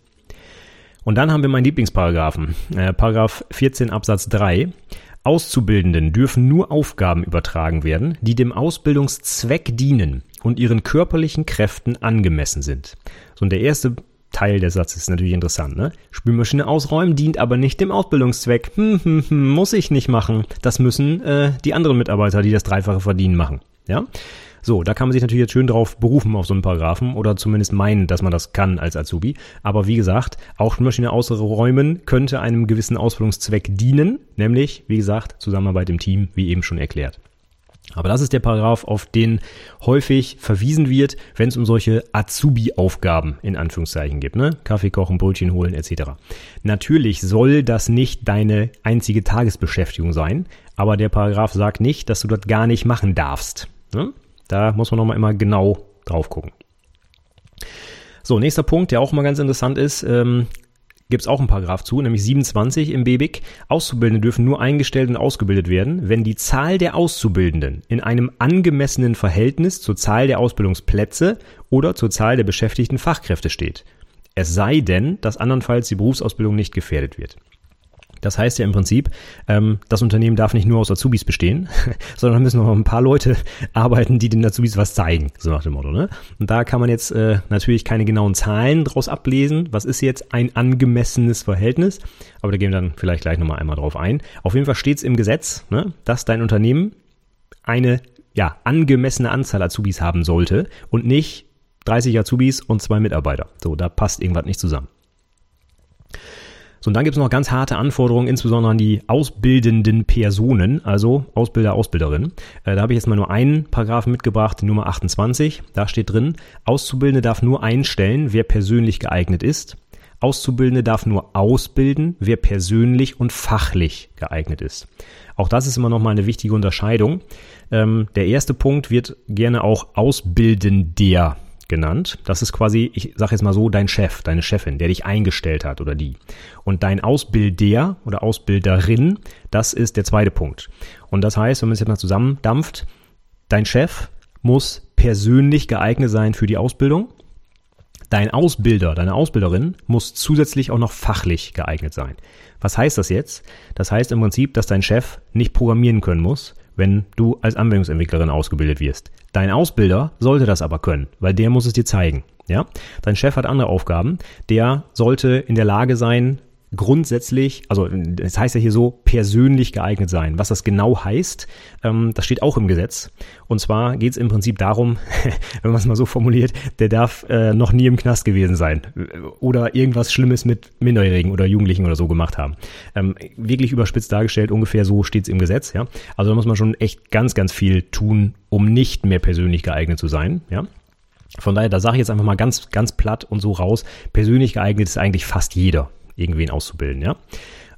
Und dann haben wir meinen Lieblingsparagraphen, äh, Paragraph 14 Absatz 3. Auszubildenden dürfen nur Aufgaben übertragen werden, die dem Ausbildungszweck dienen und ihren körperlichen Kräften angemessen sind. So, und der erste Teil des Satzes ist natürlich interessant, ne? Spülmaschine ausräumen dient aber nicht dem Ausbildungszweck. Hm, hm, hm, muss ich nicht machen. Das müssen äh, die anderen Mitarbeiter, die das Dreifache verdienen, machen. Ja? So, da kann man sich natürlich jetzt schön drauf berufen auf so einen Paragraphen oder zumindest meinen, dass man das kann als Azubi. Aber wie gesagt, auch Spülmaschine ausräumen könnte einem gewissen Ausbildungszweck dienen, nämlich, wie gesagt, Zusammenarbeit im Team, wie eben schon erklärt. Aber das ist der Paragraph, auf den häufig verwiesen wird, wenn es um solche Azubi-Aufgaben in Anführungszeichen gibt. Ne? Kaffee kochen, Brötchen holen etc. Natürlich soll das nicht deine einzige Tagesbeschäftigung sein, aber der Paragraph sagt nicht, dass du das gar nicht machen darfst. Ne? Da muss man nochmal immer genau drauf gucken. So, nächster Punkt, der auch mal ganz interessant ist, ähm, gibt es auch einen Paragraph zu, nämlich 27 im BBIC. Auszubildende dürfen nur eingestellt und ausgebildet werden, wenn die Zahl der Auszubildenden in einem angemessenen Verhältnis zur Zahl der Ausbildungsplätze oder zur Zahl der beschäftigten Fachkräfte steht. Es sei denn, dass andernfalls die Berufsausbildung nicht gefährdet wird. Das heißt ja im Prinzip, ähm, das Unternehmen darf nicht nur aus Azubis bestehen, sondern müssen noch ein paar Leute arbeiten, die den Azubis was zeigen, so nach dem Motto. Ne? Und da kann man jetzt äh, natürlich keine genauen Zahlen draus ablesen. Was ist jetzt ein angemessenes Verhältnis? Aber da gehen wir dann vielleicht gleich nochmal einmal drauf ein. Auf jeden Fall steht es im Gesetz, ne, dass dein Unternehmen eine ja, angemessene Anzahl Azubis haben sollte und nicht 30 Azubis und zwei Mitarbeiter. So, da passt irgendwas nicht zusammen. So, und dann gibt es noch ganz harte Anforderungen, insbesondere an die ausbildenden Personen, also Ausbilder, Ausbilderinnen. Äh, da habe ich jetzt mal nur einen Paragraphen mitgebracht, Nummer 28. Da steht drin, Auszubildende darf nur einstellen, wer persönlich geeignet ist. Auszubildende darf nur ausbilden, wer persönlich und fachlich geeignet ist. Auch das ist immer noch mal eine wichtige Unterscheidung. Ähm, der erste Punkt wird gerne auch Ausbildender genannt. Das ist quasi, ich sage jetzt mal so, dein Chef, deine Chefin, der dich eingestellt hat oder die. Und dein Ausbilder oder Ausbilderin, das ist der zweite Punkt. Und das heißt, wenn man es jetzt mal zusammendampft, dein Chef muss persönlich geeignet sein für die Ausbildung. Dein Ausbilder, deine Ausbilderin muss zusätzlich auch noch fachlich geeignet sein. Was heißt das jetzt? Das heißt im Prinzip, dass dein Chef nicht programmieren können muss, wenn du als Anwendungsentwicklerin ausgebildet wirst. Dein Ausbilder sollte das aber können, weil der muss es dir zeigen. Ja? Dein Chef hat andere Aufgaben. Der sollte in der Lage sein, grundsätzlich, also das heißt ja hier so, persönlich geeignet sein. Was das genau heißt, ähm, das steht auch im Gesetz. Und zwar geht es im Prinzip darum, wenn man es mal so formuliert, der darf äh, noch nie im Knast gewesen sein oder irgendwas Schlimmes mit Minderjährigen oder Jugendlichen oder so gemacht haben. Ähm, wirklich überspitzt dargestellt, ungefähr so steht es im Gesetz. Ja? Also da muss man schon echt ganz, ganz viel tun, um nicht mehr persönlich geeignet zu sein. Ja? Von daher, da sage ich jetzt einfach mal ganz, ganz platt und so raus, persönlich geeignet ist eigentlich fast jeder irgendwen auszubilden, ja.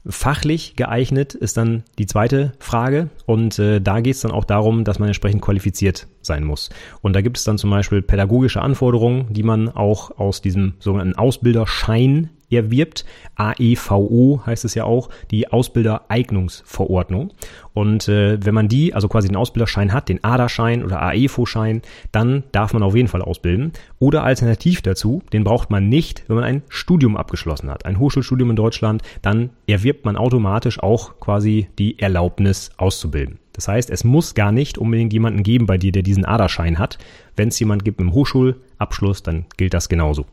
Fachlich geeignet ist dann die zweite Frage und äh, da geht es dann auch darum, dass man entsprechend qualifiziert sein muss. Und da gibt es dann zum Beispiel pädagogische Anforderungen, die man auch aus diesem sogenannten Ausbilderschein erwirbt. AEVO heißt es ja auch, die Ausbildereignungsverordnung. Und äh, wenn man die, also quasi den Ausbilderschein hat, den ADA-Schein oder AEFO-Schein, dann darf man auf jeden Fall ausbilden. Oder alternativ dazu, den braucht man nicht, wenn man ein Studium abgeschlossen hat, ein Hochschulstudium in Deutschland, dann erwirbt man automatisch auch quasi die Erlaubnis auszubilden. Das heißt, es muss gar nicht unbedingt jemanden geben bei dir, der diesen ADA-Schein hat. Wenn es jemand gibt mit einem Hochschulabschluss, dann gilt das genauso.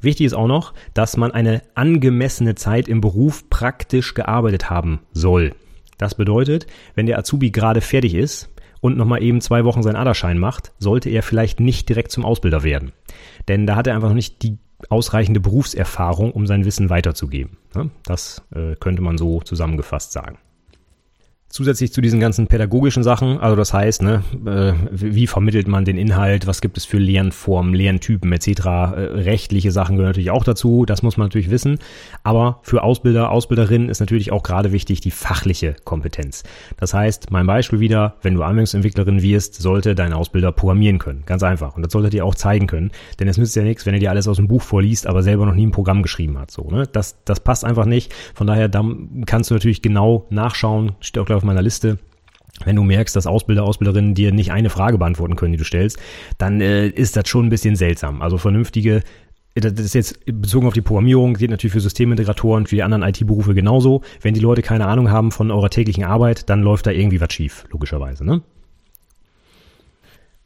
Wichtig ist auch noch, dass man eine angemessene Zeit im Beruf praktisch gearbeitet haben soll. Das bedeutet, wenn der Azubi gerade fertig ist und nochmal eben zwei Wochen seinen Aderschein macht, sollte er vielleicht nicht direkt zum Ausbilder werden. Denn da hat er einfach noch nicht die ausreichende Berufserfahrung, um sein Wissen weiterzugeben. Das äh, könnte man so zusammengefasst sagen. Zusätzlich zu diesen ganzen pädagogischen Sachen, also das heißt, ne, äh, wie vermittelt man den Inhalt, was gibt es für Lernformen, Lerntypen etc., äh, rechtliche Sachen gehören natürlich auch dazu, das muss man natürlich wissen. Aber für Ausbilder, Ausbilderinnen ist natürlich auch gerade wichtig die fachliche Kompetenz. Das heißt, mein Beispiel wieder, wenn du Anwendungsentwicklerin wirst, sollte dein Ausbilder programmieren können. Ganz einfach. Und das sollte dir auch zeigen können. Denn es nützt ja nichts, wenn er dir alles aus dem Buch vorliest, aber selber noch nie ein Programm geschrieben hat. So, ne? Das, das passt einfach nicht. Von daher, da kannst du natürlich genau nachschauen, steht auch auf meiner Liste. Wenn du merkst, dass Ausbilder, Ausbilderinnen dir nicht eine Frage beantworten können, die du stellst, dann äh, ist das schon ein bisschen seltsam. Also vernünftige das ist jetzt bezogen auf die Programmierung, geht natürlich für Systemintegratoren, für die anderen IT-Berufe genauso. Wenn die Leute keine Ahnung haben von eurer täglichen Arbeit, dann läuft da irgendwie was schief, logischerweise. Ne?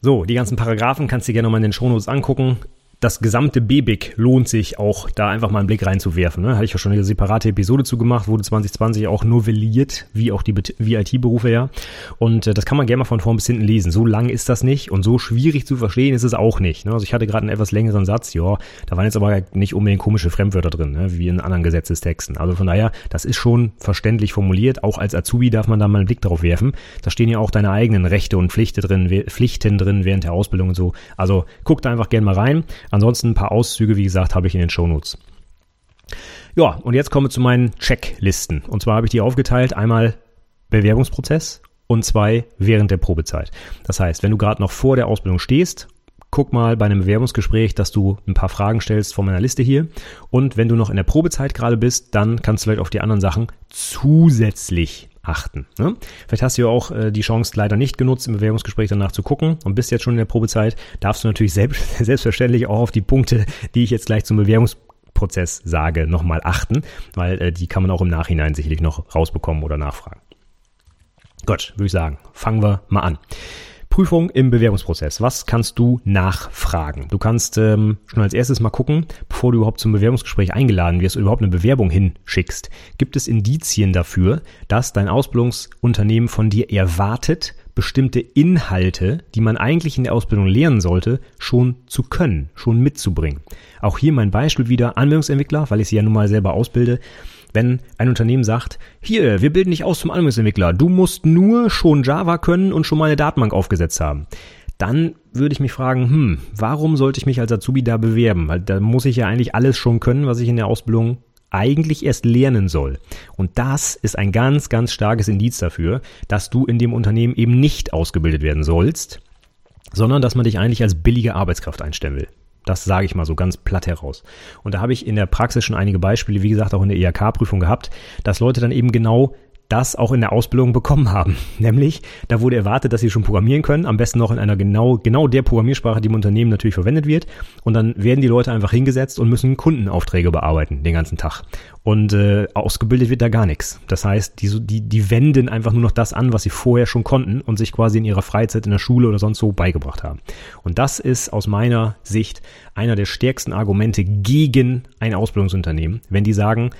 So, die ganzen Paragraphen kannst du dir gerne nochmal in den Shownotes angucken das gesamte BBIC lohnt sich auch, da einfach mal einen Blick reinzuwerfen. Ne? Hatte ich ja schon eine separate Episode zu gemacht, wurde 2020 auch novelliert, wie auch die IT-Berufe ja. Und äh, das kann man gerne mal von vorn bis hinten lesen. So lang ist das nicht und so schwierig zu verstehen ist es auch nicht. Ne? Also ich hatte gerade einen etwas längeren Satz, ja, da waren jetzt aber nicht unbedingt komische Fremdwörter drin, ne? wie in anderen Gesetzestexten. Also von daher, das ist schon verständlich formuliert. Auch als Azubi darf man da mal einen Blick drauf werfen. Da stehen ja auch deine eigenen Rechte und Pflichten drin, Pflichten drin während der Ausbildung und so. Also guck da einfach gerne mal rein. Ansonsten ein paar Auszüge, wie gesagt, habe ich in den Shownotes. Ja, und jetzt kommen wir zu meinen Checklisten. Und zwar habe ich die aufgeteilt, einmal Bewerbungsprozess und zwei während der Probezeit. Das heißt, wenn du gerade noch vor der Ausbildung stehst, guck mal bei einem Bewerbungsgespräch, dass du ein paar Fragen stellst von meiner Liste hier. Und wenn du noch in der Probezeit gerade bist, dann kannst du vielleicht auf die anderen Sachen zusätzlich achten. Ne? Vielleicht hast du ja auch äh, die Chance leider nicht genutzt, im Bewerbungsgespräch danach zu gucken und bist jetzt schon in der Probezeit, darfst du natürlich selbst, selbstverständlich auch auf die Punkte, die ich jetzt gleich zum Bewerbungsprozess sage, nochmal achten, weil äh, die kann man auch im Nachhinein sicherlich noch rausbekommen oder nachfragen. Gut, würde ich sagen, fangen wir mal an. Prüfung im Bewerbungsprozess. Was kannst du nachfragen? Du kannst ähm, schon als erstes mal gucken, bevor du überhaupt zum Bewerbungsgespräch eingeladen wirst oder überhaupt eine Bewerbung hinschickst. Gibt es Indizien dafür, dass dein Ausbildungsunternehmen von dir erwartet, bestimmte Inhalte, die man eigentlich in der Ausbildung lernen sollte, schon zu können, schon mitzubringen. Auch hier mein Beispiel wieder Anwendungsentwickler, weil ich sie ja nun mal selber ausbilde wenn ein Unternehmen sagt, hier, wir bilden dich aus zum Anwendungsentwickler, du musst nur schon Java können und schon mal eine Datenbank aufgesetzt haben. Dann würde ich mich fragen, hm, warum sollte ich mich als Azubi da bewerben? Weil da muss ich ja eigentlich alles schon können, was ich in der Ausbildung eigentlich erst lernen soll. Und das ist ein ganz, ganz starkes Indiz dafür, dass du in dem Unternehmen eben nicht ausgebildet werden sollst, sondern dass man dich eigentlich als billige Arbeitskraft einstellen will. Das sage ich mal so ganz platt heraus. Und da habe ich in der Praxis schon einige Beispiele, wie gesagt, auch in der IHK-Prüfung gehabt, dass Leute dann eben genau das auch in der Ausbildung bekommen haben. Nämlich, da wurde erwartet, dass sie schon programmieren können, am besten noch in einer genau, genau der Programmiersprache, die im Unternehmen natürlich verwendet wird. Und dann werden die Leute einfach hingesetzt und müssen Kundenaufträge bearbeiten den ganzen Tag. Und äh, ausgebildet wird da gar nichts. Das heißt, die, die, die wenden einfach nur noch das an, was sie vorher schon konnten und sich quasi in ihrer Freizeit in der Schule oder sonst so beigebracht haben. Und das ist aus meiner Sicht einer der stärksten Argumente gegen ein Ausbildungsunternehmen, wenn die sagen,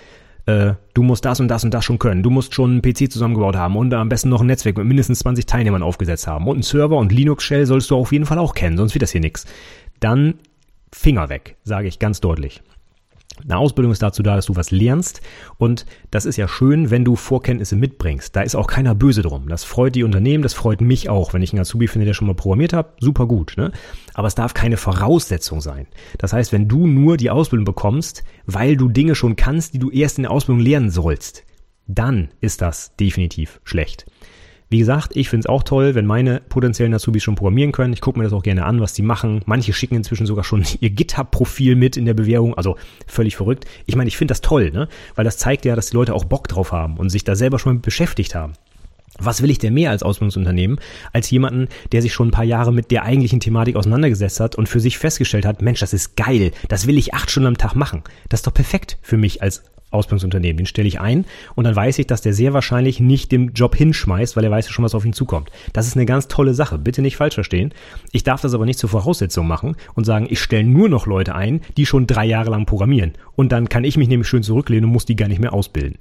äh, du musst das und das und das schon können. Du musst schon einen PC zusammengebaut haben und am besten noch ein Netzwerk mit mindestens 20 Teilnehmern aufgesetzt haben. Und einen Server und Linux-Shell sollst du auf jeden Fall auch kennen, sonst wird das hier nichts. Dann Finger weg, sage ich ganz deutlich. Eine Ausbildung ist dazu da, dass du was lernst und das ist ja schön, wenn du Vorkenntnisse mitbringst. Da ist auch keiner böse drum. Das freut die Unternehmen, das freut mich auch, wenn ich einen Azubi finde, der schon mal programmiert hat, super gut. Ne? Aber es darf keine Voraussetzung sein. Das heißt, wenn du nur die Ausbildung bekommst, weil du Dinge schon kannst, die du erst in der Ausbildung lernen sollst, dann ist das definitiv schlecht. Wie gesagt, ich finde es auch toll, wenn meine potenziellen Azubis schon programmieren können. Ich gucke mir das auch gerne an, was die machen. Manche schicken inzwischen sogar schon ihr GitHub-Profil mit in der Bewerbung. Also völlig verrückt. Ich meine, ich finde das toll, ne? Weil das zeigt ja, dass die Leute auch Bock drauf haben und sich da selber schon mit beschäftigt haben. Was will ich denn mehr als Ausbildungsunternehmen, als jemanden, der sich schon ein paar Jahre mit der eigentlichen Thematik auseinandergesetzt hat und für sich festgestellt hat, Mensch, das ist geil, das will ich acht Stunden am Tag machen. Das ist doch perfekt für mich als Ausbildungsunternehmen. Den stelle ich ein und dann weiß ich, dass der sehr wahrscheinlich nicht den Job hinschmeißt, weil er weiß schon, was auf ihn zukommt. Das ist eine ganz tolle Sache. Bitte nicht falsch verstehen. Ich darf das aber nicht zur Voraussetzung machen und sagen, ich stelle nur noch Leute ein, die schon drei Jahre lang programmieren. Und dann kann ich mich nämlich schön zurücklehnen und muss die gar nicht mehr ausbilden.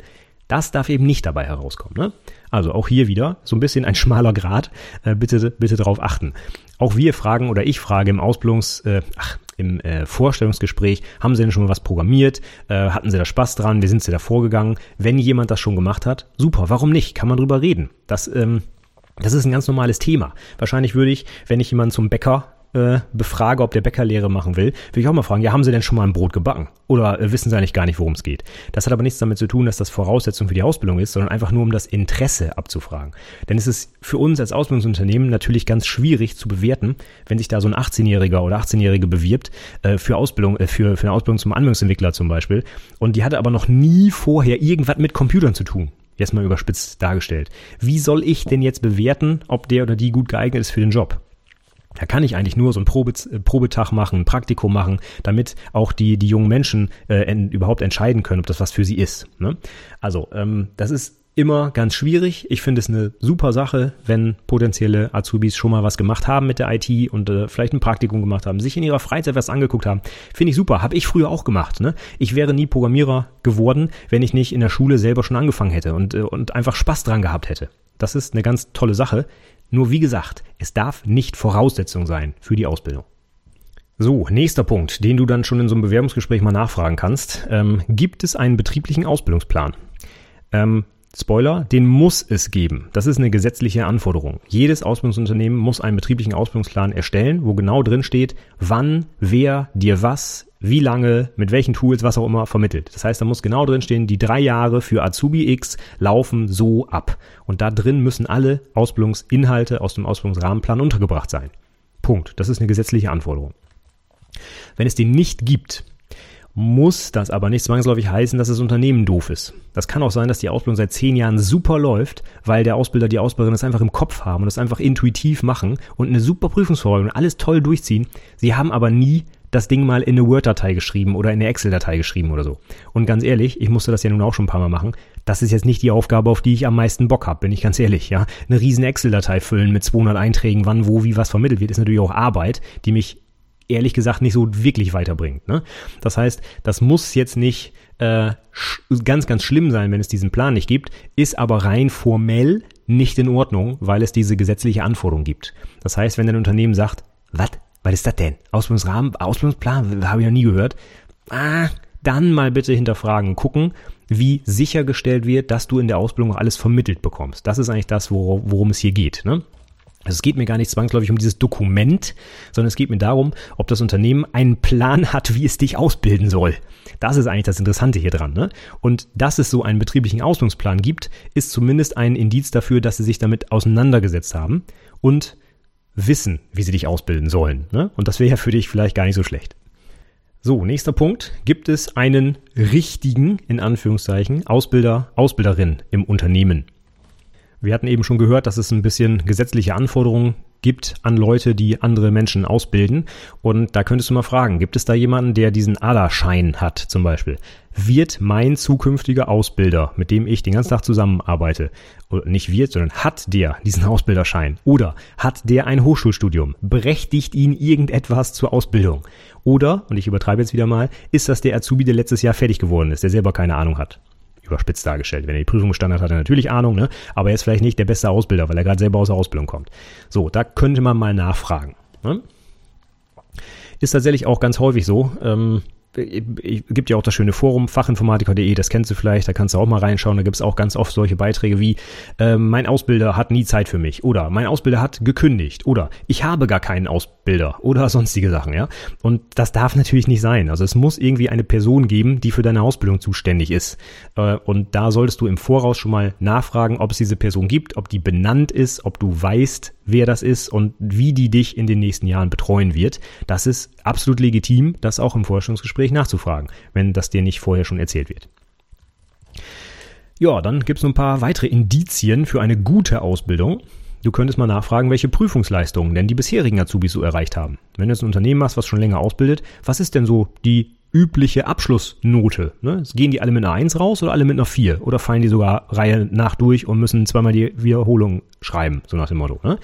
Das darf eben nicht dabei herauskommen. Ne? Also auch hier wieder so ein bisschen ein schmaler Grad. Äh, bitte, bitte darauf achten. Auch wir fragen oder ich frage im Ausbildungs, äh, ach, im äh, Vorstellungsgespräch, haben Sie denn schon mal was programmiert? Äh, hatten Sie da Spaß dran? Wie sind Sie da vorgegangen? Wenn jemand das schon gemacht hat, super, warum nicht? Kann man drüber reden. Das, ähm, das ist ein ganz normales Thema. Wahrscheinlich würde ich, wenn ich jemanden zum Bäcker äh, befrage, ob der Bäcker Lehre machen will, würde ich auch mal fragen, ja, haben Sie denn schon mal ein Brot gebacken? Oder äh, wissen Sie eigentlich gar nicht, worum es geht? Das hat aber nichts damit zu tun, dass das Voraussetzung für die Ausbildung ist, sondern einfach nur um das Interesse abzufragen. Denn es ist für uns als Ausbildungsunternehmen natürlich ganz schwierig zu bewerten, wenn sich da so ein 18-Jähriger oder 18-Jährige bewirbt äh, für Ausbildung, äh, für, für eine Ausbildung zum Anwendungsentwickler zum Beispiel. Und die hatte aber noch nie vorher irgendwas mit Computern zu tun jetzt mal überspitzt dargestellt. Wie soll ich denn jetzt bewerten, ob der oder die gut geeignet ist für den Job? Da kann ich eigentlich nur so ein Probe, äh, Probetag machen, ein Praktikum machen, damit auch die, die jungen Menschen äh, en, überhaupt entscheiden können, ob das was für sie ist. Ne? Also, ähm, das ist immer ganz schwierig. Ich finde es eine super Sache, wenn potenzielle Azubis schon mal was gemacht haben mit der IT und äh, vielleicht ein Praktikum gemacht haben, sich in ihrer Freizeit was angeguckt haben. Finde ich super. Habe ich früher auch gemacht. Ne? Ich wäre nie Programmierer geworden, wenn ich nicht in der Schule selber schon angefangen hätte und, äh, und einfach Spaß dran gehabt hätte. Das ist eine ganz tolle Sache. Nur wie gesagt, es darf nicht Voraussetzung sein für die Ausbildung. So, nächster Punkt, den du dann schon in so einem Bewerbungsgespräch mal nachfragen kannst. Ähm, gibt es einen betrieblichen Ausbildungsplan? Ähm, Spoiler, den muss es geben. Das ist eine gesetzliche Anforderung. Jedes Ausbildungsunternehmen muss einen betrieblichen Ausbildungsplan erstellen, wo genau drin steht, wann, wer dir was wie lange, mit welchen Tools, was auch immer vermittelt. Das heißt, da muss genau drin stehen, die drei Jahre für Azubi X laufen so ab. Und da drin müssen alle Ausbildungsinhalte aus dem Ausbildungsrahmenplan untergebracht sein. Punkt. Das ist eine gesetzliche Anforderung. Wenn es den nicht gibt, muss das aber nicht zwangsläufig heißen, dass das Unternehmen doof ist. Das kann auch sein, dass die Ausbildung seit zehn Jahren super läuft, weil der Ausbilder, die Ausbilderin das einfach im Kopf haben und das einfach intuitiv machen und eine super Prüfungsvorbereitung und alles toll durchziehen. Sie haben aber nie das Ding mal in eine Word-Datei geschrieben oder in eine Excel-Datei geschrieben oder so. Und ganz ehrlich, ich musste das ja nun auch schon ein paar Mal machen. Das ist jetzt nicht die Aufgabe, auf die ich am meisten Bock habe, bin ich ganz ehrlich, ja. Eine riesen Excel-Datei füllen mit 200 Einträgen, wann, wo, wie was vermittelt wird, ist natürlich auch Arbeit, die mich ehrlich gesagt nicht so wirklich weiterbringt. Ne? Das heißt, das muss jetzt nicht äh, ganz, ganz schlimm sein, wenn es diesen Plan nicht gibt, ist aber rein formell nicht in Ordnung, weil es diese gesetzliche Anforderung gibt. Das heißt, wenn ein Unternehmen sagt, was, was ist das denn? Ausbildungsrahmen, Ausbildungsplan, habe ich noch nie gehört. Ah, dann mal bitte hinterfragen, gucken, wie sichergestellt wird, dass du in der Ausbildung alles vermittelt bekommst. Das ist eigentlich das, worum, worum es hier geht. Ne? Also es geht mir gar nicht zwangsläufig um dieses Dokument, sondern es geht mir darum, ob das Unternehmen einen Plan hat, wie es dich ausbilden soll. Das ist eigentlich das Interessante hier dran. Ne? Und dass es so einen betrieblichen Ausbildungsplan gibt, ist zumindest ein Indiz dafür, dass sie sich damit auseinandergesetzt haben und wissen, wie sie dich ausbilden sollen. Ne? Und das wäre ja für dich vielleicht gar nicht so schlecht. So, nächster Punkt. Gibt es einen richtigen, in Anführungszeichen, Ausbilder, Ausbilderin im Unternehmen? Wir hatten eben schon gehört, dass es ein bisschen gesetzliche Anforderungen gibt an Leute, die andere Menschen ausbilden. Und da könntest du mal fragen, gibt es da jemanden, der diesen ADA-Schein hat zum Beispiel? Wird mein zukünftiger Ausbilder, mit dem ich den ganzen Tag zusammenarbeite, oder nicht wird, sondern hat der diesen Ausbilderschein? Oder hat der ein Hochschulstudium? Berechtigt ihn irgendetwas zur Ausbildung? Oder, und ich übertreibe jetzt wieder mal, ist das der Azubi, der letztes Jahr fertig geworden ist, der selber keine Ahnung hat? Überspitzt dargestellt. Wenn er die Prüfung bestanden hat, hat er natürlich Ahnung, ne? aber er ist vielleicht nicht der beste Ausbilder, weil er gerade selber aus der Ausbildung kommt. So, da könnte man mal nachfragen. Ne? Ist tatsächlich auch ganz häufig so. Ähm, gibt ja auch das schöne Forum fachinformatiker.de, das kennst du vielleicht, da kannst du auch mal reinschauen, da gibt es auch ganz oft solche Beiträge wie äh, mein Ausbilder hat nie Zeit für mich oder mein Ausbilder hat gekündigt oder ich habe gar keinen Ausbilder oder sonstige Sachen, ja. Und das darf natürlich nicht sein. Also es muss irgendwie eine Person geben, die für deine Ausbildung zuständig ist. Äh, und da solltest du im Voraus schon mal nachfragen, ob es diese Person gibt, ob die benannt ist, ob du weißt, wer das ist und wie die dich in den nächsten Jahren betreuen wird. Das ist absolut legitim, das auch im Forschungsgespräch nachzufragen, wenn das dir nicht vorher schon erzählt wird. Ja, dann gibt es noch ein paar weitere Indizien für eine gute Ausbildung. Du könntest mal nachfragen, welche Prüfungsleistungen denn die bisherigen Azubis so erreicht haben. Wenn du jetzt ein Unternehmen hast, was schon länger ausbildet, was ist denn so die übliche Abschlussnote? Ne? Gehen die alle mit einer 1 raus oder alle mit einer 4? Oder fallen die sogar Reihe nach durch und müssen zweimal die Wiederholung schreiben, so nach dem Motto. Ne?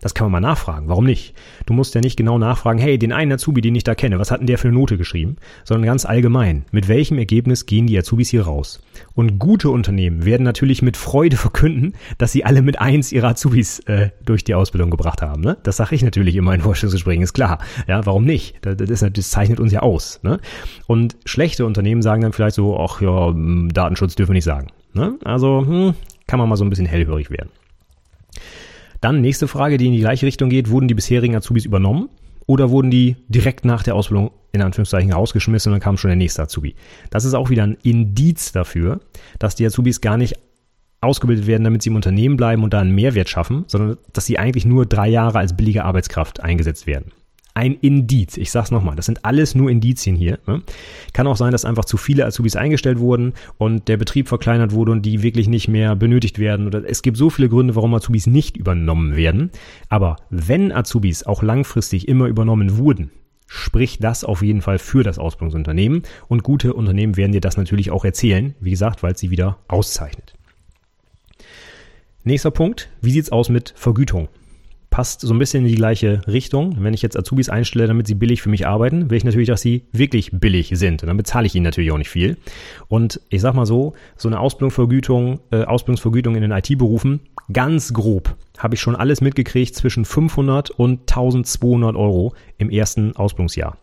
Das kann man mal nachfragen. Warum nicht? Du musst ja nicht genau nachfragen, hey, den einen Azubi, den ich da kenne, was hat denn der für eine Note geschrieben? Sondern ganz allgemein, mit welchem Ergebnis gehen die Azubis hier raus? Und gute Unternehmen werden natürlich mit Freude verkünden, dass sie alle mit eins ihre Azubis äh, durch die Ausbildung gebracht haben. Ne? Das sage ich natürlich immer in Vorstellungsgesprächen, ist klar. Ja, warum nicht? Das, das, das zeichnet uns ja aus. Ne? Und schlechte Unternehmen sagen dann vielleicht so, ach ja, hm, Datenschutz dürfen wir nicht sagen. Ne? Also hm, kann man mal so ein bisschen hellhörig werden. Dann nächste Frage, die in die gleiche Richtung geht. Wurden die bisherigen Azubis übernommen oder wurden die direkt nach der Ausbildung in Anführungszeichen rausgeschmissen und dann kam schon der nächste Azubi? Das ist auch wieder ein Indiz dafür, dass die Azubis gar nicht ausgebildet werden, damit sie im Unternehmen bleiben und da einen Mehrwert schaffen, sondern dass sie eigentlich nur drei Jahre als billige Arbeitskraft eingesetzt werden ein Indiz. Ich sag's nochmal, das sind alles nur Indizien hier. Ne? Kann auch sein, dass einfach zu viele Azubis eingestellt wurden und der Betrieb verkleinert wurde und die wirklich nicht mehr benötigt werden. Oder es gibt so viele Gründe, warum Azubis nicht übernommen werden. Aber wenn Azubis auch langfristig immer übernommen wurden, spricht das auf jeden Fall für das Ausbildungsunternehmen. Und gute Unternehmen werden dir das natürlich auch erzählen, wie gesagt, weil es sie wieder auszeichnet. Nächster Punkt, wie sieht's aus mit Vergütung? Passt so ein bisschen in die gleiche Richtung. Wenn ich jetzt Azubis einstelle, damit sie billig für mich arbeiten, will ich natürlich, dass sie wirklich billig sind. Und dann bezahle ich ihnen natürlich auch nicht viel. Und ich sag mal so, so eine Ausbildungsvergütung, äh, Ausbildungsvergütung in den IT-Berufen, ganz grob, habe ich schon alles mitgekriegt zwischen 500 und 1200 Euro im ersten Ausbildungsjahr.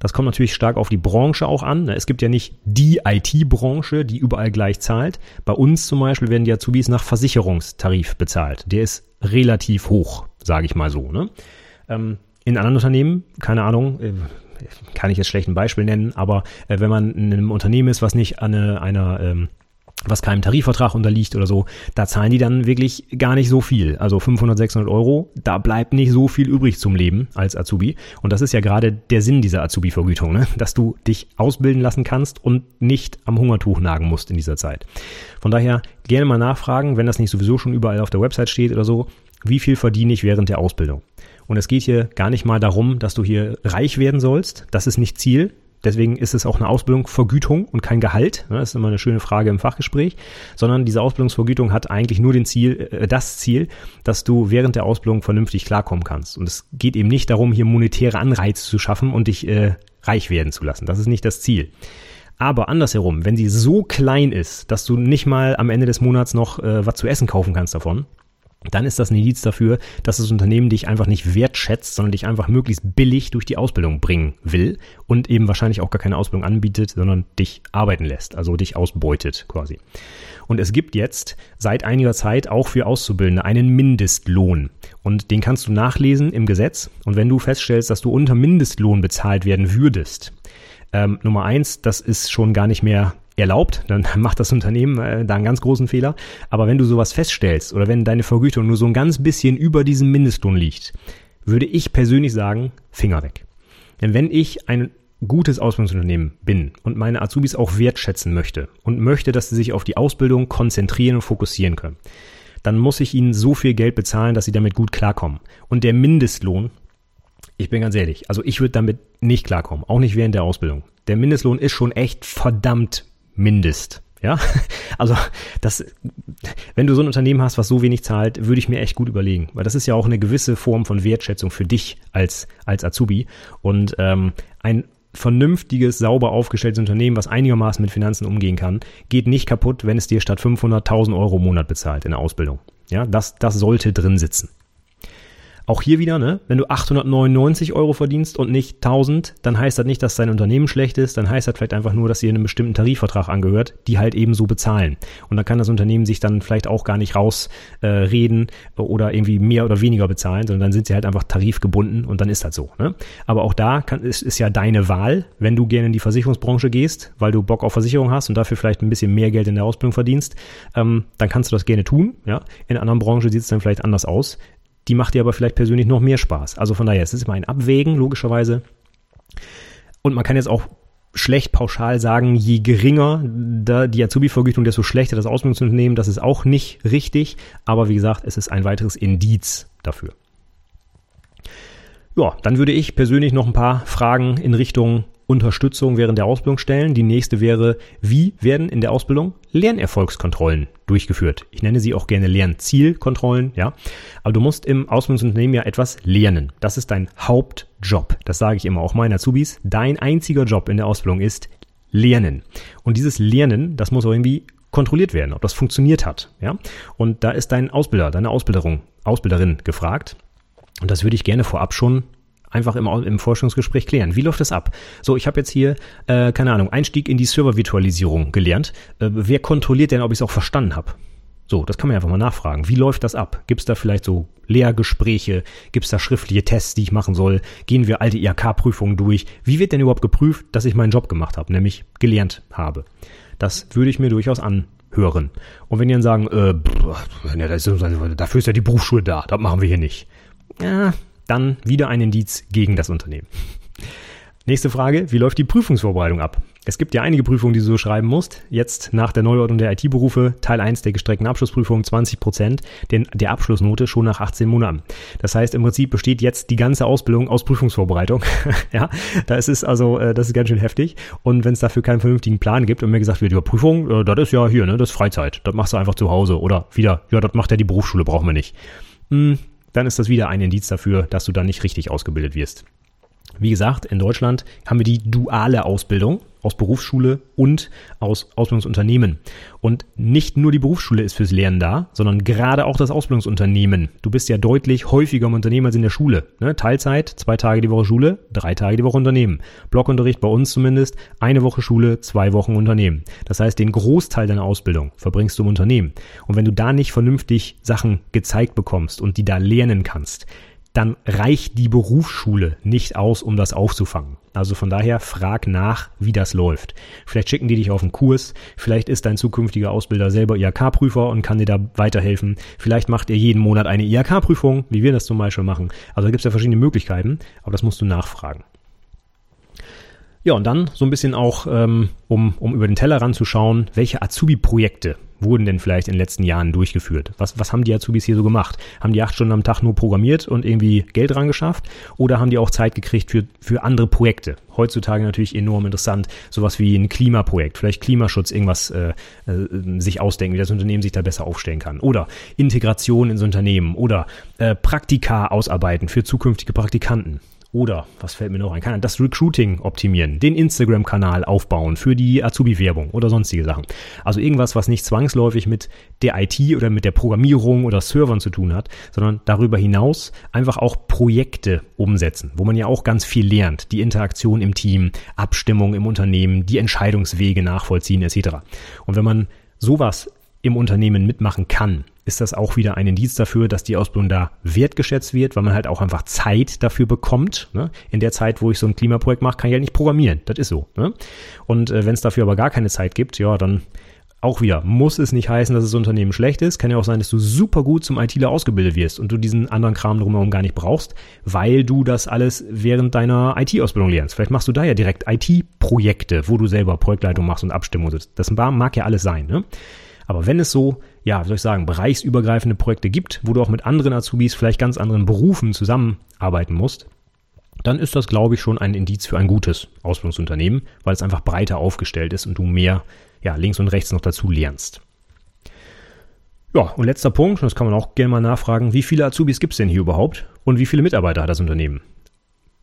Das kommt natürlich stark auf die Branche auch an. Es gibt ja nicht die IT-Branche, die überall gleich zahlt. Bei uns zum Beispiel werden die Azubis nach Versicherungstarif bezahlt. Der ist relativ hoch sage ich mal so. Ne? Ähm, in anderen Unternehmen, keine Ahnung, äh, kann ich jetzt schlecht ein Beispiel nennen, aber äh, wenn man in einem Unternehmen ist, was nicht an eine, einer ähm, was keinem Tarifvertrag unterliegt oder so, da zahlen die dann wirklich gar nicht so viel. Also 500, 600 Euro, da bleibt nicht so viel übrig zum Leben als Azubi. Und das ist ja gerade der Sinn dieser Azubi-Vergütung, ne? dass du dich ausbilden lassen kannst und nicht am Hungertuch nagen musst in dieser Zeit. Von daher gerne mal nachfragen, wenn das nicht sowieso schon überall auf der Website steht oder so, wie viel verdiene ich während der Ausbildung. Und es geht hier gar nicht mal darum, dass du hier reich werden sollst. Das ist nicht Ziel. Deswegen ist es auch eine Ausbildung Vergütung und kein Gehalt. Das ist immer eine schöne Frage im Fachgespräch. Sondern diese Ausbildungsvergütung hat eigentlich nur den Ziel, äh, das Ziel, dass du während der Ausbildung vernünftig klarkommen kannst. Und es geht eben nicht darum, hier monetäre Anreize zu schaffen und dich äh, reich werden zu lassen. Das ist nicht das Ziel. Aber andersherum, wenn sie so klein ist, dass du nicht mal am Ende des Monats noch äh, was zu essen kaufen kannst davon, dann ist das ein Indiz dafür, dass das Unternehmen dich einfach nicht wertschätzt, sondern dich einfach möglichst billig durch die Ausbildung bringen will und eben wahrscheinlich auch gar keine Ausbildung anbietet, sondern dich arbeiten lässt, also dich ausbeutet quasi. Und es gibt jetzt seit einiger Zeit auch für Auszubildende einen Mindestlohn. Und den kannst du nachlesen im Gesetz. Und wenn du feststellst, dass du unter Mindestlohn bezahlt werden würdest, ähm, Nummer eins, das ist schon gar nicht mehr erlaubt, dann macht das Unternehmen äh, da einen ganz großen Fehler. Aber wenn du sowas feststellst oder wenn deine Vergütung nur so ein ganz bisschen über diesem Mindestlohn liegt, würde ich persönlich sagen, Finger weg. Denn wenn ich ein gutes Ausbildungsunternehmen bin und meine Azubis auch wertschätzen möchte und möchte, dass sie sich auf die Ausbildung konzentrieren und fokussieren können, dann muss ich ihnen so viel Geld bezahlen, dass sie damit gut klarkommen. Und der Mindestlohn, ich bin ganz ehrlich, also ich würde damit nicht klarkommen, auch nicht während der Ausbildung. Der Mindestlohn ist schon echt verdammt Mindest. Ja, also das, wenn du so ein Unternehmen hast, was so wenig zahlt, würde ich mir echt gut überlegen, weil das ist ja auch eine gewisse Form von Wertschätzung für dich als als Azubi und ähm, ein vernünftiges, sauber aufgestelltes Unternehmen, was einigermaßen mit Finanzen umgehen kann, geht nicht kaputt, wenn es dir statt 500.000 Euro im Monat bezahlt in der Ausbildung. Ja, das das sollte drin sitzen. Auch hier wieder, ne? Wenn du 899 Euro verdienst und nicht 1000, dann heißt das nicht, dass dein Unternehmen schlecht ist, dann heißt das vielleicht einfach nur, dass ihr einem bestimmten Tarifvertrag angehört, die halt eben so bezahlen. Und dann kann das Unternehmen sich dann vielleicht auch gar nicht rausreden äh, oder irgendwie mehr oder weniger bezahlen, sondern dann sind sie halt einfach tarifgebunden und dann ist das so. Ne? Aber auch da kann, ist, ist ja deine Wahl, wenn du gerne in die Versicherungsbranche gehst, weil du Bock auf Versicherung hast und dafür vielleicht ein bisschen mehr Geld in der Ausbildung verdienst, ähm, dann kannst du das gerne tun. Ja? In anderen Branche sieht es dann vielleicht anders aus. Die macht dir aber vielleicht persönlich noch mehr Spaß. Also von daher, es ist immer ein Abwägen, logischerweise. Und man kann jetzt auch schlecht pauschal sagen, je geringer die Azubi-Vergütung, desto schlechter das Ausbildungsunternehmen. Das ist auch nicht richtig. Aber wie gesagt, es ist ein weiteres Indiz dafür. Ja, dann würde ich persönlich noch ein paar Fragen in Richtung Unterstützung während der Ausbildung stellen. Die nächste wäre, wie werden in der Ausbildung Lernerfolgskontrollen durchgeführt? Ich nenne sie auch gerne Lernzielkontrollen, ja. Aber du musst im Ausbildungsunternehmen ja etwas lernen. Das ist dein Hauptjob. Das sage ich immer auch meinen Azubis. Dein einziger Job in der Ausbildung ist Lernen. Und dieses Lernen, das muss auch irgendwie kontrolliert werden, ob das funktioniert hat, ja. Und da ist dein Ausbilder, deine Ausbilderung, Ausbilderin gefragt. Und das würde ich gerne vorab schon einfach im, im Forschungsgespräch klären. Wie läuft das ab? So, ich habe jetzt hier, äh, keine Ahnung, Einstieg in die Servervirtualisierung gelernt. Äh, wer kontrolliert denn, ob ich es auch verstanden habe? So, das kann man einfach mal nachfragen. Wie läuft das ab? Gibt es da vielleicht so Lehrgespräche? Gibt es da schriftliche Tests, die ich machen soll? Gehen wir alte IHK-Prüfungen durch? Wie wird denn überhaupt geprüft, dass ich meinen Job gemacht habe, nämlich gelernt habe? Das würde ich mir durchaus anhören. Und wenn die dann sagen, äh, pff, dafür ist ja die Berufsschule da, das machen wir hier nicht. Ja, dann wieder ein Indiz gegen das Unternehmen. Nächste Frage, wie läuft die Prüfungsvorbereitung ab? Es gibt ja einige Prüfungen, die du so schreiben musst. Jetzt nach der Neuordnung der IT-Berufe, Teil 1 der gestreckten Abschlussprüfung 20 Prozent der Abschlussnote schon nach 18 Monaten. Das heißt, im Prinzip besteht jetzt die ganze Ausbildung aus Prüfungsvorbereitung. ja, da ist es also, äh, das ist ganz schön heftig. Und wenn es dafür keinen vernünftigen Plan gibt und mir gesagt wird, ja, Prüfung, äh, das ist ja hier, ne, das ist Freizeit. Das machst du einfach zu Hause. Oder wieder, ja, das macht ja die Berufsschule, brauchen wir nicht. Hm, dann ist das wieder ein Indiz dafür, dass du dann nicht richtig ausgebildet wirst. Wie gesagt, in Deutschland haben wir die duale Ausbildung aus Berufsschule und aus Ausbildungsunternehmen. Und nicht nur die Berufsschule ist fürs Lernen da, sondern gerade auch das Ausbildungsunternehmen. Du bist ja deutlich häufiger im Unternehmen als in der Schule. Ne? Teilzeit, zwei Tage die Woche Schule, drei Tage die Woche Unternehmen. Blockunterricht bei uns zumindest, eine Woche Schule, zwei Wochen Unternehmen. Das heißt, den Großteil deiner Ausbildung verbringst du im Unternehmen. Und wenn du da nicht vernünftig Sachen gezeigt bekommst und die da lernen kannst, dann reicht die Berufsschule nicht aus, um das aufzufangen. Also von daher frag nach, wie das läuft. Vielleicht schicken die dich auf einen Kurs, vielleicht ist dein zukünftiger Ausbilder selber IHK-Prüfer und kann dir da weiterhelfen. Vielleicht macht er jeden Monat eine IHK-Prüfung, wie wir das zum Beispiel machen. Also da gibt es ja verschiedene Möglichkeiten, aber das musst du nachfragen. Ja, und dann so ein bisschen auch, ähm, um, um über den Teller ranzuschauen, welche Azubi-Projekte wurden denn vielleicht in den letzten Jahren durchgeführt? Was, was haben die Azubis hier so gemacht? Haben die acht Stunden am Tag nur programmiert und irgendwie Geld dran geschafft? Oder haben die auch Zeit gekriegt für, für andere Projekte? Heutzutage natürlich enorm interessant, sowas wie ein Klimaprojekt, vielleicht Klimaschutz, irgendwas äh, äh, sich ausdenken, wie das Unternehmen sich da besser aufstellen kann. Oder Integration ins Unternehmen oder äh, Praktika ausarbeiten für zukünftige Praktikanten. Oder, was fällt mir noch ein? Kann das Recruiting optimieren, den Instagram-Kanal aufbauen für die Azubi-Werbung oder sonstige Sachen. Also irgendwas, was nicht zwangsläufig mit der IT oder mit der Programmierung oder Servern zu tun hat, sondern darüber hinaus einfach auch Projekte umsetzen, wo man ja auch ganz viel lernt. Die Interaktion im Team, Abstimmung im Unternehmen, die Entscheidungswege nachvollziehen etc. Und wenn man sowas im Unternehmen mitmachen kann, ist das auch wieder ein Indiz dafür, dass die Ausbildung da wertgeschätzt wird, weil man halt auch einfach Zeit dafür bekommt. Ne? In der Zeit, wo ich so ein Klimaprojekt mache, kann ich halt nicht programmieren. Das ist so. Ne? Und äh, wenn es dafür aber gar keine Zeit gibt, ja, dann auch wieder, muss es nicht heißen, dass das Unternehmen schlecht ist. Kann ja auch sein, dass du super gut zum ITler ausgebildet wirst und du diesen anderen Kram drumherum gar nicht brauchst, weil du das alles während deiner IT-Ausbildung lernst. Vielleicht machst du da ja direkt IT-Projekte, wo du selber Projektleitung machst und Abstimmung sitzt. Das mag ja alles sein. Ne? Aber wenn es so, ja, wie soll ich sagen, bereichsübergreifende Projekte gibt, wo du auch mit anderen Azubis, vielleicht ganz anderen Berufen zusammenarbeiten musst, dann ist das, glaube ich, schon ein Indiz für ein gutes Ausbildungsunternehmen, weil es einfach breiter aufgestellt ist und du mehr ja, links und rechts noch dazu lernst. Ja, und letzter Punkt, das kann man auch gerne mal nachfragen, wie viele Azubis gibt es denn hier überhaupt und wie viele Mitarbeiter hat das Unternehmen?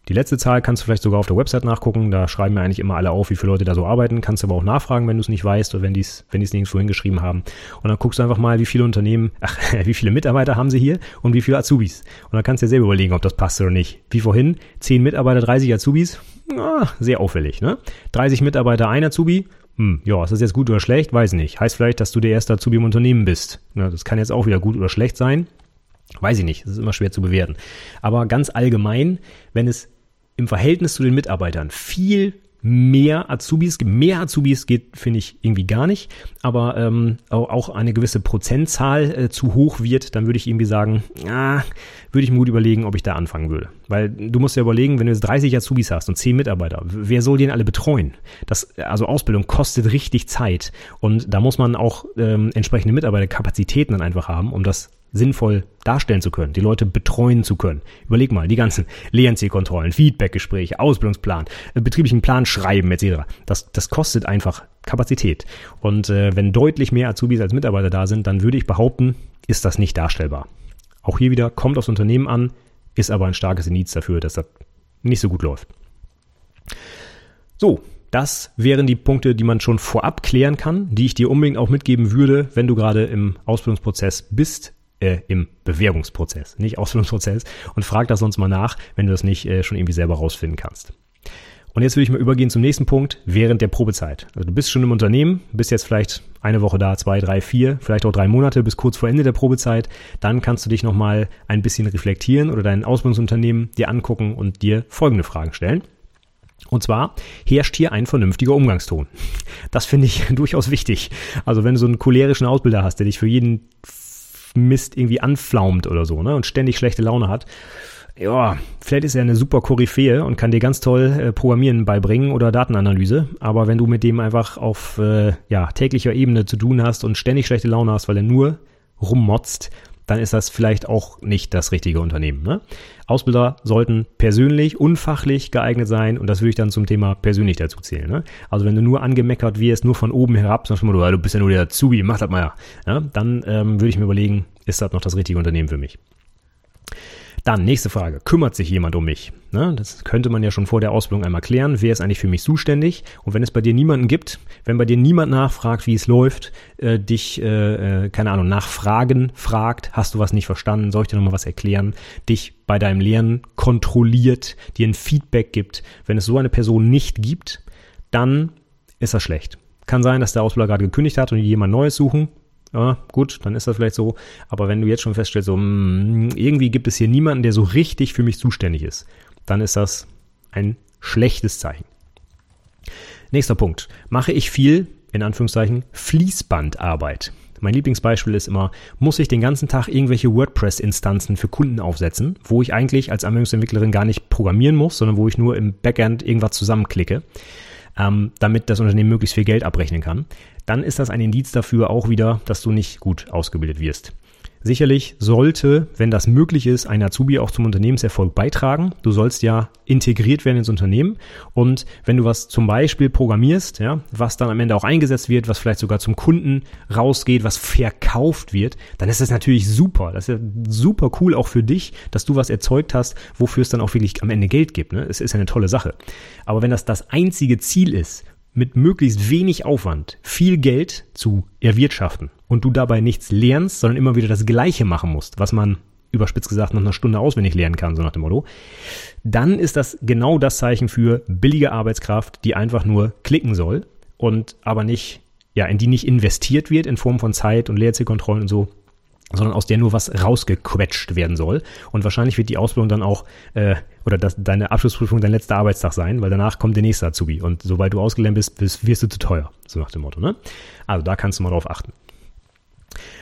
Die letzte Zahl kannst du vielleicht sogar auf der Website nachgucken. Da schreiben mir eigentlich immer alle auf, wie viele Leute da so arbeiten. Kannst aber auch nachfragen, wenn du es nicht weißt oder wenn die es wenn die's nirgendwo hingeschrieben haben. Und dann guckst du einfach mal, wie viele Unternehmen, ach, wie viele Mitarbeiter haben sie hier und wie viele Azubis. Und dann kannst du dir selber überlegen, ob das passt oder nicht. Wie vorhin, 10 Mitarbeiter, 30 Azubis. Ah, sehr auffällig, ne? 30 Mitarbeiter, ein Azubi. Hm, ja, ist das jetzt gut oder schlecht? Weiß nicht. Heißt vielleicht, dass du der erste Azubi im Unternehmen bist. Ja, das kann jetzt auch wieder gut oder schlecht sein. Weiß ich nicht, das ist immer schwer zu bewerten. Aber ganz allgemein, wenn es im Verhältnis zu den Mitarbeitern viel mehr Azubis, mehr Azubis geht, finde ich irgendwie gar nicht, aber ähm, auch eine gewisse Prozentzahl äh, zu hoch wird, dann würde ich irgendwie sagen, ah, würde ich mir gut überlegen, ob ich da anfangen würde. Weil du musst ja überlegen, wenn du jetzt 30 Azubis hast und 10 Mitarbeiter, wer soll den alle betreuen? Das, also Ausbildung kostet richtig Zeit und da muss man auch ähm, entsprechende Mitarbeiterkapazitäten dann einfach haben, um das sinnvoll darstellen zu können, die Leute betreuen zu können. Überleg mal, die ganzen Lernzielkontrollen, Feedbackgespräche, Ausbildungsplan, äh, betrieblichen Plan schreiben etc. Das, das kostet einfach Kapazität. Und äh, wenn deutlich mehr Azubis als Mitarbeiter da sind, dann würde ich behaupten, ist das nicht darstellbar. Auch hier wieder kommt aufs Unternehmen an, ist aber ein starkes Indiz dafür, dass das nicht so gut läuft. So, das wären die Punkte, die man schon vorab klären kann, die ich dir unbedingt auch mitgeben würde, wenn du gerade im Ausbildungsprozess bist, äh, im Bewerbungsprozess, nicht Ausbildungsprozess. Und frag das sonst mal nach, wenn du das nicht äh, schon irgendwie selber rausfinden kannst. Und jetzt würde ich mal übergehen zum nächsten Punkt, während der Probezeit. Also du bist schon im Unternehmen, bist jetzt vielleicht eine Woche da, zwei, drei, vier, vielleicht auch drei Monate bis kurz vor Ende der Probezeit. Dann kannst du dich nochmal ein bisschen reflektieren oder dein Ausbildungsunternehmen dir angucken und dir folgende Fragen stellen. Und zwar herrscht hier ein vernünftiger Umgangston. Das finde ich durchaus wichtig. Also wenn du so einen cholerischen Ausbilder hast, der dich für jeden Mist irgendwie anflaumt oder so, ne, und ständig schlechte Laune hat, ja, vielleicht ist er eine super Koryphäe und kann dir ganz toll äh, Programmieren beibringen oder Datenanalyse. Aber wenn du mit dem einfach auf äh, ja, täglicher Ebene zu tun hast und ständig schlechte Laune hast, weil er nur rummotzt, dann ist das vielleicht auch nicht das richtige Unternehmen. Ne? Ausbilder sollten persönlich, unfachlich geeignet sein und das würde ich dann zum Thema persönlich dazu zählen. Ne? Also wenn du nur angemeckert wirst, nur von oben herab, du mal, du bist ja nur der Zubi, mach das mal ja. ja dann ähm, würde ich mir überlegen, ist das noch das richtige Unternehmen für mich? Dann, nächste Frage. Kümmert sich jemand um mich? Ne, das könnte man ja schon vor der Ausbildung einmal klären. Wer ist eigentlich für mich zuständig? Und wenn es bei dir niemanden gibt, wenn bei dir niemand nachfragt, wie es läuft, äh, dich, äh, äh, keine Ahnung, nachfragen fragt, hast du was nicht verstanden, soll ich dir nochmal was erklären, dich bei deinem Lernen kontrolliert, dir ein Feedback gibt. Wenn es so eine Person nicht gibt, dann ist das schlecht. Kann sein, dass der Ausbilder gerade gekündigt hat und jemand Neues suchen ja, gut, dann ist das vielleicht so. Aber wenn du jetzt schon feststellst, so, mh, hm, irgendwie gibt es hier niemanden, der so richtig für mich zuständig ist, dann ist das ein schlechtes Zeichen. Nächster Punkt. Mache ich viel, in Anführungszeichen, Fließbandarbeit? Mein Lieblingsbeispiel ist immer, muss ich den ganzen Tag irgendwelche WordPress-Instanzen für Kunden aufsetzen, wo ich eigentlich als Anwendungsentwicklerin gar nicht programmieren muss, sondern wo ich nur im Backend irgendwas zusammenklicke ähm, damit das Unternehmen möglichst viel Geld abrechnen kann, dann ist das ein Indiz dafür auch wieder, dass du nicht gut ausgebildet wirst. Sicherlich sollte, wenn das möglich ist, ein Azubi auch zum Unternehmenserfolg beitragen. Du sollst ja integriert werden ins Unternehmen. Und wenn du was zum Beispiel programmierst, ja, was dann am Ende auch eingesetzt wird, was vielleicht sogar zum Kunden rausgeht, was verkauft wird, dann ist das natürlich super. Das ist ja super cool auch für dich, dass du was erzeugt hast, wofür es dann auch wirklich am Ende Geld gibt. Ne? Es ist ja eine tolle Sache. Aber wenn das das einzige Ziel ist, mit möglichst wenig Aufwand viel Geld zu erwirtschaften und du dabei nichts lernst, sondern immer wieder das Gleiche machen musst, was man überspitzt gesagt nach einer Stunde auswendig lernen kann, so nach dem Motto, dann ist das genau das Zeichen für billige Arbeitskraft, die einfach nur klicken soll und aber nicht, ja, in die nicht investiert wird in Form von Zeit und Lehrzielkontrollen und so, sondern aus der nur was rausgequetscht werden soll. Und wahrscheinlich wird die Ausbildung dann auch, äh, oder das, deine Abschlussprüfung dein letzter Arbeitstag sein, weil danach kommt der nächste Azubi. Und sobald du ausgelernt bist, bist wirst du zu teuer, so nach dem Motto. Ne? Also da kannst du mal drauf achten.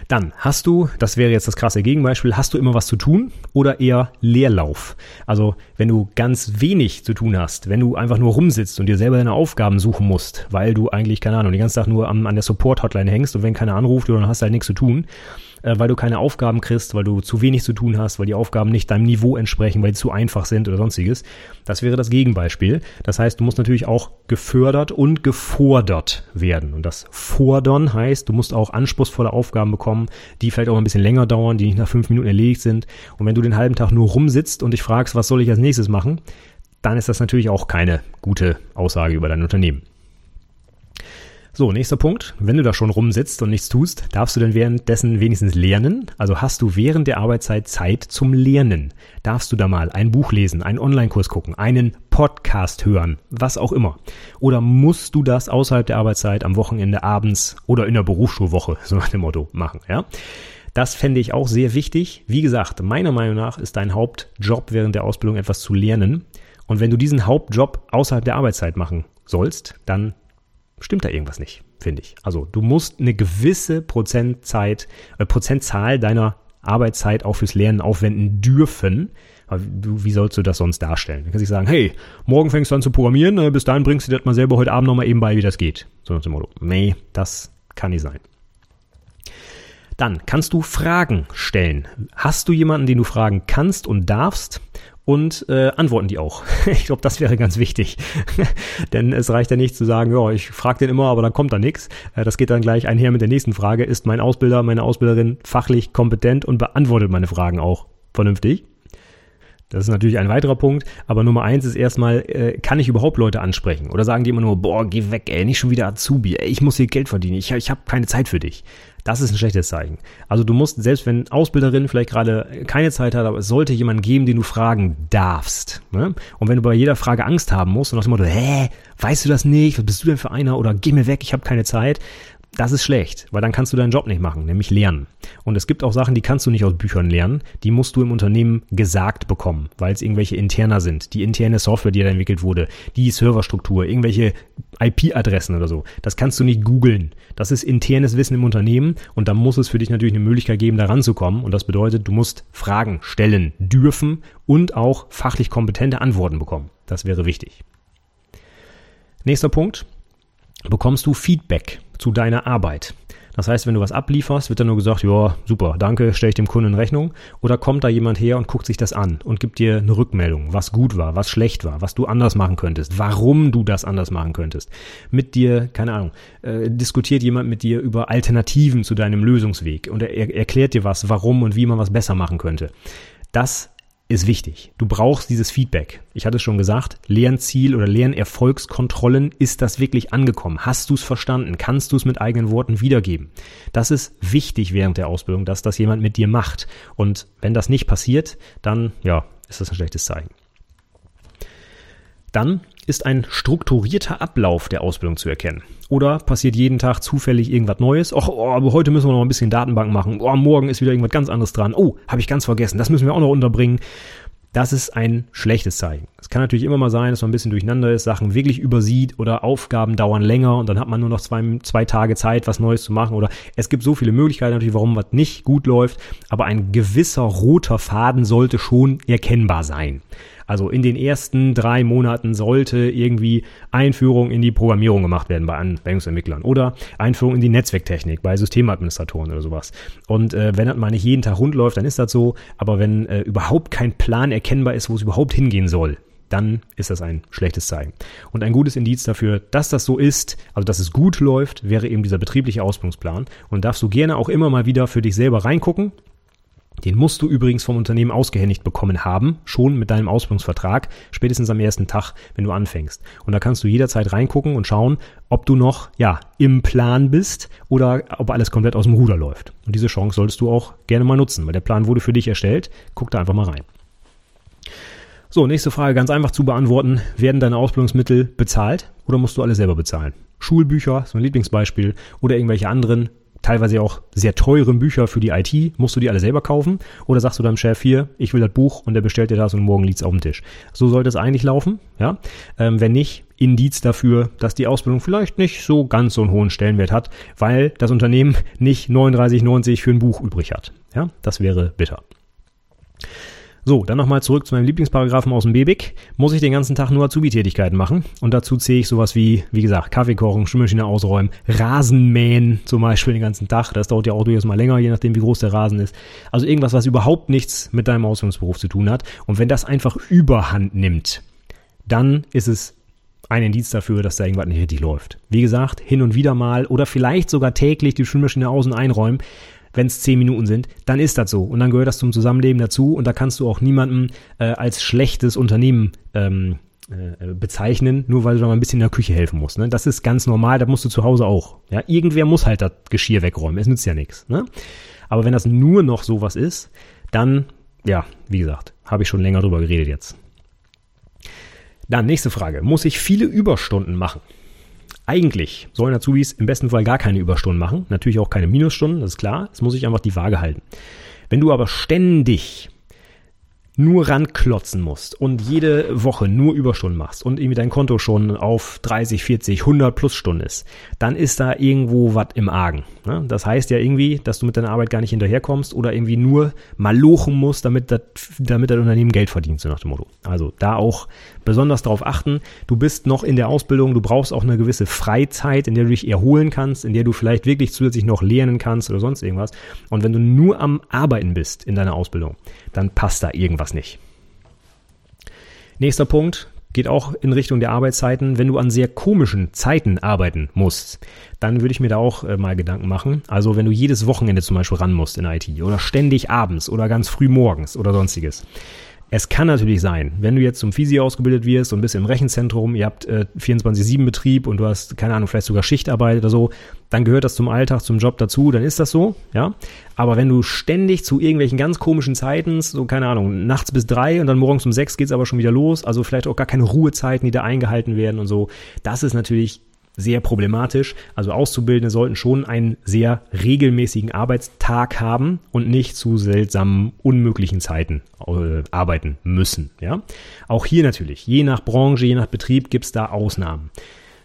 Dann hast du, das wäre jetzt das krasse Gegenbeispiel, hast du immer was zu tun oder eher Leerlauf? Also wenn du ganz wenig zu tun hast, wenn du einfach nur rumsitzt und dir selber deine Aufgaben suchen musst, weil du eigentlich, keine Ahnung, den ganzen Tag nur an, an der Support-Hotline hängst und wenn keiner anruft, dann hast du halt nichts zu tun, äh, weil du keine Aufgaben kriegst, weil du zu wenig zu tun hast, weil die Aufgaben nicht deinem Niveau entsprechen, weil sie zu einfach sind oder sonstiges. Das wäre das Gegenbeispiel. Das heißt, du musst natürlich auch gefördert und gefordert werden. Und das Fordern heißt, du musst auch anspruchsvolle Aufgaben bekommen, die vielleicht auch ein bisschen länger dauern, die nicht nach fünf Minuten erledigt sind. Und wenn du den halben Tag nur rumsitzt und dich fragst, was soll ich als nächstes machen, dann ist das natürlich auch keine gute Aussage über dein Unternehmen. So, nächster Punkt. Wenn du da schon rumsitzt und nichts tust, darfst du denn währenddessen wenigstens lernen? Also hast du während der Arbeitszeit Zeit zum Lernen? Darfst du da mal ein Buch lesen, einen Online-Kurs gucken, einen Podcast hören, was auch immer? Oder musst du das außerhalb der Arbeitszeit am Wochenende abends oder in der Berufsschulwoche, so nach dem Motto, machen, ja? Das fände ich auch sehr wichtig. Wie gesagt, meiner Meinung nach ist dein Hauptjob während der Ausbildung etwas zu lernen. Und wenn du diesen Hauptjob außerhalb der Arbeitszeit machen sollst, dann stimmt da irgendwas nicht, finde ich. Also du musst eine gewisse Prozentzeit, äh, Prozentzahl deiner Arbeitszeit auch fürs Lernen aufwenden dürfen. Du, wie sollst du das sonst darstellen? Du kannst nicht sagen, hey, morgen fängst du an zu programmieren, äh, bis dahin bringst du dir das mal selber heute Abend nochmal eben bei, wie das geht. So nach dem Motto. Nee, das kann nicht sein. Dann kannst du Fragen stellen. Hast du jemanden, den du fragen kannst und darfst? und äh, antworten die auch. ich glaube, das wäre ganz wichtig. Denn es reicht ja nicht zu sagen, ja, ich frage den immer, aber dann kommt da nichts. Äh, das geht dann gleich einher mit der nächsten Frage. Ist mein Ausbilder, meine Ausbilderin fachlich kompetent und beantwortet meine Fragen auch vernünftig? Das ist natürlich ein weiterer Punkt, aber Nummer eins ist erstmal, äh, kann ich überhaupt Leute ansprechen? Oder sagen die immer nur, boah, geh weg, ey, nicht schon wieder Azubi, ey, ich muss hier Geld verdienen, ich, ich habe keine Zeit für dich. Das ist ein schlechtes Zeichen. Also du musst, selbst wenn Ausbilderin vielleicht gerade keine Zeit hat, aber es sollte jemanden geben, den du fragen darfst. Ne? Und wenn du bei jeder Frage Angst haben musst und aus dem Motto, hä, weißt du das nicht? Was bist du denn für einer? Oder geh mir weg, ich habe keine Zeit, das ist schlecht, weil dann kannst du deinen Job nicht machen, nämlich lernen. Und es gibt auch Sachen, die kannst du nicht aus Büchern lernen, die musst du im Unternehmen gesagt bekommen, weil es irgendwelche interner sind, die interne Software, die da entwickelt wurde, die Serverstruktur, irgendwelche IP-Adressen oder so. Das kannst du nicht googeln. Das ist internes Wissen im Unternehmen und da muss es für dich natürlich eine Möglichkeit geben, da ranzukommen. Und das bedeutet, du musst Fragen stellen dürfen und auch fachlich kompetente Antworten bekommen. Das wäre wichtig. Nächster Punkt. Bekommst du Feedback? Zu deiner Arbeit. Das heißt, wenn du was ablieferst, wird dann nur gesagt, ja, super, danke, stelle ich dem Kunden in Rechnung. Oder kommt da jemand her und guckt sich das an und gibt dir eine Rückmeldung, was gut war, was schlecht war, was du anders machen könntest, warum du das anders machen könntest. Mit dir, keine Ahnung, äh, diskutiert jemand mit dir über Alternativen zu deinem Lösungsweg und er, er erklärt dir was, warum und wie man was besser machen könnte. Das ist wichtig. Du brauchst dieses Feedback. Ich hatte es schon gesagt, Lernziel oder Lernerfolgskontrollen, ist das wirklich angekommen? Hast du es verstanden? Kannst du es mit eigenen Worten wiedergeben? Das ist wichtig während der Ausbildung, dass das jemand mit dir macht. Und wenn das nicht passiert, dann, ja, ist das ein schlechtes Zeichen. Dann ist ein strukturierter Ablauf der Ausbildung zu erkennen. Oder passiert jeden Tag zufällig irgendwas Neues? Och, oh, aber heute müssen wir noch ein bisschen Datenbank machen. Oh, morgen ist wieder irgendwas ganz anderes dran. Oh, habe ich ganz vergessen. Das müssen wir auch noch unterbringen. Das ist ein schlechtes Zeichen. Es kann natürlich immer mal sein, dass man ein bisschen durcheinander ist, Sachen wirklich übersieht oder Aufgaben dauern länger und dann hat man nur noch zwei, zwei Tage Zeit, was Neues zu machen. Oder es gibt so viele Möglichkeiten natürlich, warum was nicht gut läuft. Aber ein gewisser roter Faden sollte schon erkennbar sein. Also in den ersten drei Monaten sollte irgendwie Einführung in die Programmierung gemacht werden bei Anwendungsentwicklern oder Einführung in die Netzwerktechnik bei Systemadministratoren oder sowas. Und äh, wenn das mal nicht jeden Tag rund läuft, dann ist das so. Aber wenn äh, überhaupt kein Plan erkennbar ist, wo es überhaupt hingehen soll, dann ist das ein schlechtes Zeichen. Und ein gutes Indiz dafür, dass das so ist, also dass es gut läuft, wäre eben dieser betriebliche Ausbildungsplan. Und darfst du gerne auch immer mal wieder für dich selber reingucken den musst du übrigens vom Unternehmen ausgehändigt bekommen haben, schon mit deinem Ausbildungsvertrag, spätestens am ersten Tag, wenn du anfängst. Und da kannst du jederzeit reingucken und schauen, ob du noch, ja, im Plan bist oder ob alles komplett aus dem Ruder läuft. Und diese Chance solltest du auch gerne mal nutzen, weil der Plan wurde für dich erstellt. Guck da einfach mal rein. So, nächste Frage ganz einfach zu beantworten. Werden deine Ausbildungsmittel bezahlt oder musst du alle selber bezahlen? Schulbücher, so ein Lieblingsbeispiel, oder irgendwelche anderen teilweise auch sehr teuren Bücher für die IT, musst du die alle selber kaufen? Oder sagst du deinem Chef hier, ich will das Buch und der bestellt dir das und morgen liegt's auf dem Tisch? So sollte es eigentlich laufen, ja. Ähm, wenn nicht, Indiz dafür, dass die Ausbildung vielleicht nicht so ganz so einen hohen Stellenwert hat, weil das Unternehmen nicht 39,90 für ein Buch übrig hat. Ja, das wäre bitter. So, dann nochmal zurück zu meinem Lieblingsparagraphen aus dem BBIC. Muss ich den ganzen Tag nur Azubi-Tätigkeiten machen? Und dazu zähle ich sowas wie, wie gesagt, Kaffee kochen, Schwimmmaschine ausräumen, Rasenmähen zum Beispiel den ganzen Tag. Das dauert ja auch durchaus mal länger, je nachdem wie groß der Rasen ist. Also irgendwas, was überhaupt nichts mit deinem Ausbildungsberuf zu tun hat. Und wenn das einfach überhand nimmt, dann ist es ein Indiz dafür, dass da irgendwas nicht richtig läuft. Wie gesagt, hin und wieder mal oder vielleicht sogar täglich die Schwimmmaschine außen einräumen wenn es zehn Minuten sind, dann ist das so. Und dann gehört das zum Zusammenleben dazu und da kannst du auch niemandem äh, als schlechtes Unternehmen ähm, äh, bezeichnen, nur weil du da mal ein bisschen in der Küche helfen musst. Ne? Das ist ganz normal, da musst du zu Hause auch. Ja? Irgendwer muss halt das Geschirr wegräumen, es nützt ja nichts. Ne? Aber wenn das nur noch sowas ist, dann, ja, wie gesagt, habe ich schon länger drüber geredet jetzt. Dann nächste Frage. Muss ich viele Überstunden machen? Eigentlich sollen Azubis im besten Fall gar keine Überstunden machen. Natürlich auch keine Minusstunden, das ist klar. Das muss ich einfach die Waage halten. Wenn du aber ständig nur ranklotzen musst und jede Woche nur Überstunden machst und irgendwie dein Konto schon auf 30, 40, 100 plus Stunden ist, dann ist da irgendwo was im Argen. Ne? Das heißt ja irgendwie, dass du mit deiner Arbeit gar nicht hinterherkommst oder irgendwie nur mal lochen musst, damit das, damit das Unternehmen Geld verdient, so nach dem Motto. Also da auch besonders darauf achten. Du bist noch in der Ausbildung, du brauchst auch eine gewisse Freizeit, in der du dich erholen kannst, in der du vielleicht wirklich zusätzlich noch lernen kannst oder sonst irgendwas. Und wenn du nur am Arbeiten bist in deiner Ausbildung, dann passt da irgendwas nicht. Nächster Punkt geht auch in Richtung der Arbeitszeiten. Wenn du an sehr komischen Zeiten arbeiten musst, dann würde ich mir da auch äh, mal Gedanken machen. Also wenn du jedes Wochenende zum Beispiel ran musst in IT oder ständig abends oder ganz früh morgens oder sonstiges, es kann natürlich sein, wenn du jetzt zum Physio ausgebildet wirst und bist im Rechenzentrum, ihr habt äh, 24-7-Betrieb und du hast, keine Ahnung, vielleicht sogar Schichtarbeit oder so, dann gehört das zum Alltag, zum Job dazu, dann ist das so, ja. Aber wenn du ständig zu irgendwelchen ganz komischen Zeiten, so keine Ahnung, nachts bis drei und dann morgens um sechs geht's aber schon wieder los, also vielleicht auch gar keine Ruhezeiten, die da eingehalten werden und so, das ist natürlich sehr problematisch. Also Auszubildende sollten schon einen sehr regelmäßigen Arbeitstag haben und nicht zu seltsamen, unmöglichen Zeiten äh, arbeiten müssen. Ja? Auch hier natürlich, je nach Branche, je nach Betrieb gibt es da Ausnahmen.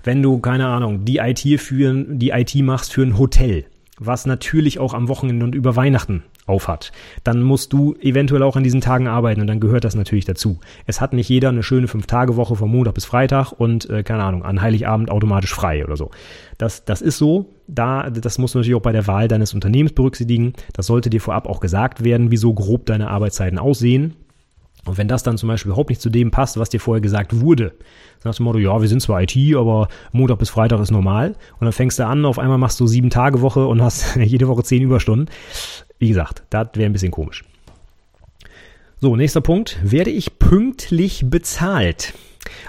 Wenn du, keine Ahnung, die IT führen, die IT machst für ein Hotel, was natürlich auch am Wochenende und über Weihnachten aufhat, dann musst du eventuell auch an diesen Tagen arbeiten und dann gehört das natürlich dazu. Es hat nicht jeder eine schöne Fünf-Tage-Woche von Montag bis Freitag und, äh, keine Ahnung, an Heiligabend automatisch frei oder so. Das, das ist so. Da, das musst du natürlich auch bei der Wahl deines Unternehmens berücksichtigen. Das sollte dir vorab auch gesagt werden, wie so grob deine Arbeitszeiten aussehen. Und wenn das dann zum Beispiel überhaupt nicht zu dem passt, was dir vorher gesagt wurde, sagst du Motto, ja, wir sind zwar IT, aber Montag bis Freitag ist normal. Und dann fängst du an, auf einmal machst du sieben Tage Woche und hast jede Woche zehn Überstunden. Wie gesagt, das wäre ein bisschen komisch. So, nächster Punkt. Werde ich pünktlich bezahlt?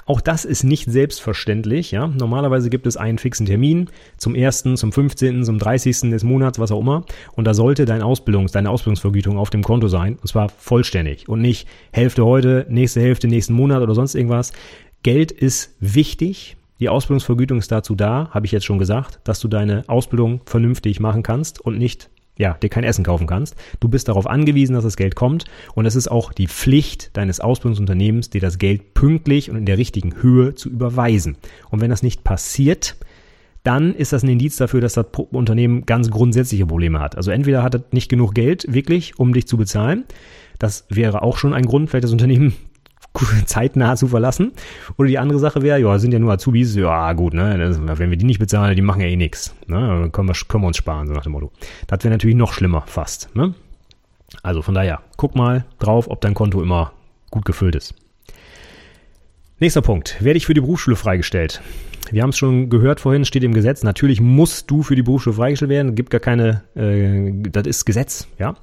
Auch das ist nicht selbstverständlich. Ja? Normalerweise gibt es einen fixen Termin zum 1., zum 15., zum 30. des Monats, was auch immer. Und da sollte dein Ausbildungs-, deine Ausbildungsvergütung auf dem Konto sein. Und zwar vollständig. Und nicht Hälfte heute, nächste Hälfte nächsten Monat oder sonst irgendwas. Geld ist wichtig. Die Ausbildungsvergütung ist dazu da, habe ich jetzt schon gesagt, dass du deine Ausbildung vernünftig machen kannst und nicht ja, dir kein Essen kaufen kannst. Du bist darauf angewiesen, dass das Geld kommt und es ist auch die Pflicht deines Ausbildungsunternehmens, dir das Geld pünktlich und in der richtigen Höhe zu überweisen. Und wenn das nicht passiert, dann ist das ein Indiz dafür, dass das Unternehmen ganz grundsätzliche Probleme hat. Also entweder hat es nicht genug Geld wirklich, um dich zu bezahlen. Das wäre auch schon ein Grund, vielleicht das Unternehmen zeitnah zu verlassen. Oder die andere Sache wäre, ja, sind ja nur Azubis, ja gut, ne, wenn wir die nicht bezahlen, die machen ja eh nichts. Ne, können wir, können wir uns sparen, so nach dem Motto. Das wäre natürlich noch schlimmer fast. Ne? Also von daher, guck mal drauf, ob dein Konto immer gut gefüllt ist. Nächster Punkt. Werde ich für die Berufsschule freigestellt? Wir haben es schon gehört vorhin, steht im Gesetz. Natürlich musst du für die Berufsschule freigestellt werden. Gibt gar keine, äh, das ist Gesetz, ja.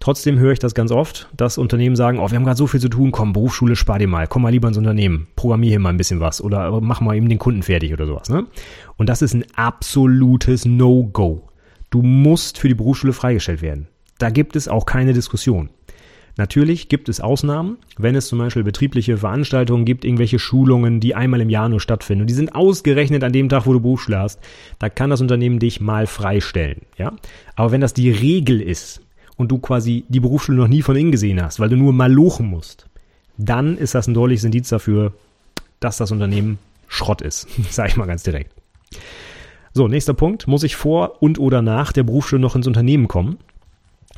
Trotzdem höre ich das ganz oft, dass Unternehmen sagen, oh, wir haben gerade so viel zu tun, komm, Berufsschule, spar dir mal, komm mal lieber ins Unternehmen, programmier hier mal ein bisschen was oder mach mal eben den Kunden fertig oder sowas. Ne? Und das ist ein absolutes No-Go. Du musst für die Berufsschule freigestellt werden. Da gibt es auch keine Diskussion. Natürlich gibt es Ausnahmen, wenn es zum Beispiel betriebliche Veranstaltungen gibt, irgendwelche Schulungen, die einmal im Jahr nur stattfinden und die sind ausgerechnet an dem Tag, wo du Berufsschule hast, da kann das Unternehmen dich mal freistellen, ja. Aber wenn das die Regel ist, und du quasi die Berufsschule noch nie von innen gesehen hast, weil du nur mal lochen musst, dann ist das ein deutliches Indiz dafür, dass das Unternehmen Schrott ist. Sag ich mal ganz direkt. So, nächster Punkt. Muss ich vor und oder nach der Berufsschule noch ins Unternehmen kommen?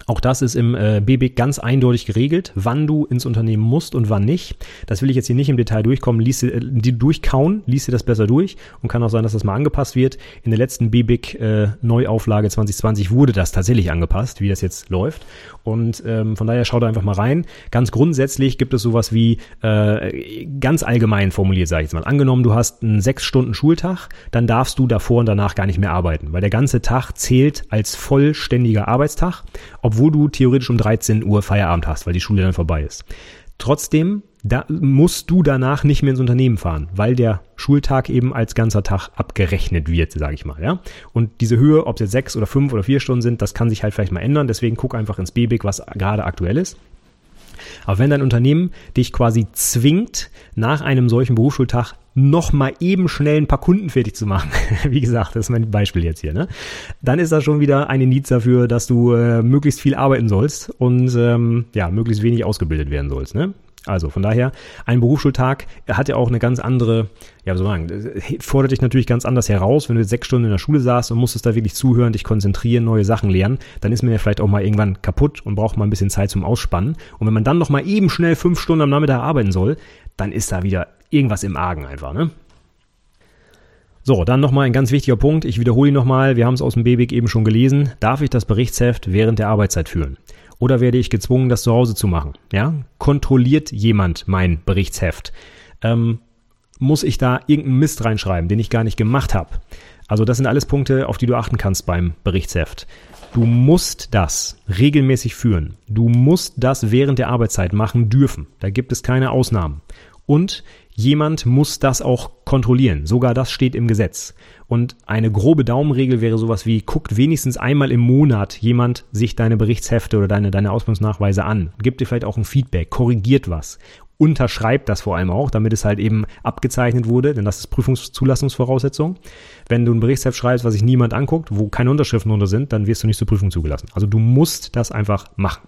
Auch das ist im äh, BBIC ganz eindeutig geregelt, wann du ins Unternehmen musst und wann nicht. Das will ich jetzt hier nicht im Detail durchkommen, liest, äh, die durchkauen, liest dir das besser durch und kann auch sein, dass das mal angepasst wird. In der letzten BBIC äh, Neuauflage 2020 wurde das tatsächlich angepasst, wie das jetzt läuft. Und ähm, von daher schau da einfach mal rein. Ganz grundsätzlich gibt es sowas wie äh, ganz allgemein formuliert, sage ich jetzt mal. Angenommen, du hast einen sechs Stunden Schultag, dann darfst du davor und danach gar nicht mehr arbeiten, weil der ganze Tag zählt als vollständiger Arbeitstag, obwohl du theoretisch um 13 Uhr Feierabend hast, weil die Schule dann vorbei ist. Trotzdem da musst du danach nicht mehr ins Unternehmen fahren, weil der Schultag eben als ganzer Tag abgerechnet wird, sage ich mal. Ja? Und diese Höhe, ob es jetzt sechs oder fünf oder vier Stunden sind, das kann sich halt vielleicht mal ändern. Deswegen guck einfach ins BBIG, was gerade aktuell ist. Aber wenn dein Unternehmen dich quasi zwingt, nach einem solchen Berufsschultag noch mal eben schnell ein paar Kunden fertig zu machen, wie gesagt, das ist mein Beispiel jetzt hier, ne? dann ist das schon wieder ein Indiz dafür, dass du äh, möglichst viel arbeiten sollst und ähm, ja, möglichst wenig ausgebildet werden sollst. Ne? Also von daher, ein Berufsschultag hat ja auch eine ganz andere, ja, man sagen, fordert dich natürlich ganz anders heraus. Wenn du jetzt sechs Stunden in der Schule saßt und musstest da wirklich zuhören, dich konzentrieren, neue Sachen lernen, dann ist man ja vielleicht auch mal irgendwann kaputt und braucht mal ein bisschen Zeit zum Ausspannen. Und wenn man dann noch mal eben schnell fünf Stunden am Nachmittag arbeiten soll, dann ist da wieder irgendwas im Argen einfach, ne? So, dann nochmal ein ganz wichtiger Punkt. Ich wiederhole ihn nochmal. Wir haben es aus dem BBIG eben schon gelesen. Darf ich das Berichtsheft während der Arbeitszeit führen? Oder werde ich gezwungen, das zu Hause zu machen? Ja? Kontrolliert jemand mein Berichtsheft? Ähm, muss ich da irgendeinen Mist reinschreiben, den ich gar nicht gemacht habe? Also das sind alles Punkte, auf die du achten kannst beim Berichtsheft. Du musst das regelmäßig führen. Du musst das während der Arbeitszeit machen dürfen. Da gibt es keine Ausnahmen. Und jemand muss das auch kontrollieren. Sogar das steht im Gesetz. Und eine grobe Daumenregel wäre sowas wie, guckt wenigstens einmal im Monat jemand sich deine Berichtshefte oder deine, deine Ausbildungsnachweise an. Gibt dir vielleicht auch ein Feedback, korrigiert was. Unterschreibt das vor allem auch, damit es halt eben abgezeichnet wurde, denn das ist Prüfungszulassungsvoraussetzung. Wenn du ein Berichtsheft schreibst, was sich niemand anguckt, wo keine Unterschriften drunter sind, dann wirst du nicht zur Prüfung zugelassen. Also du musst das einfach machen.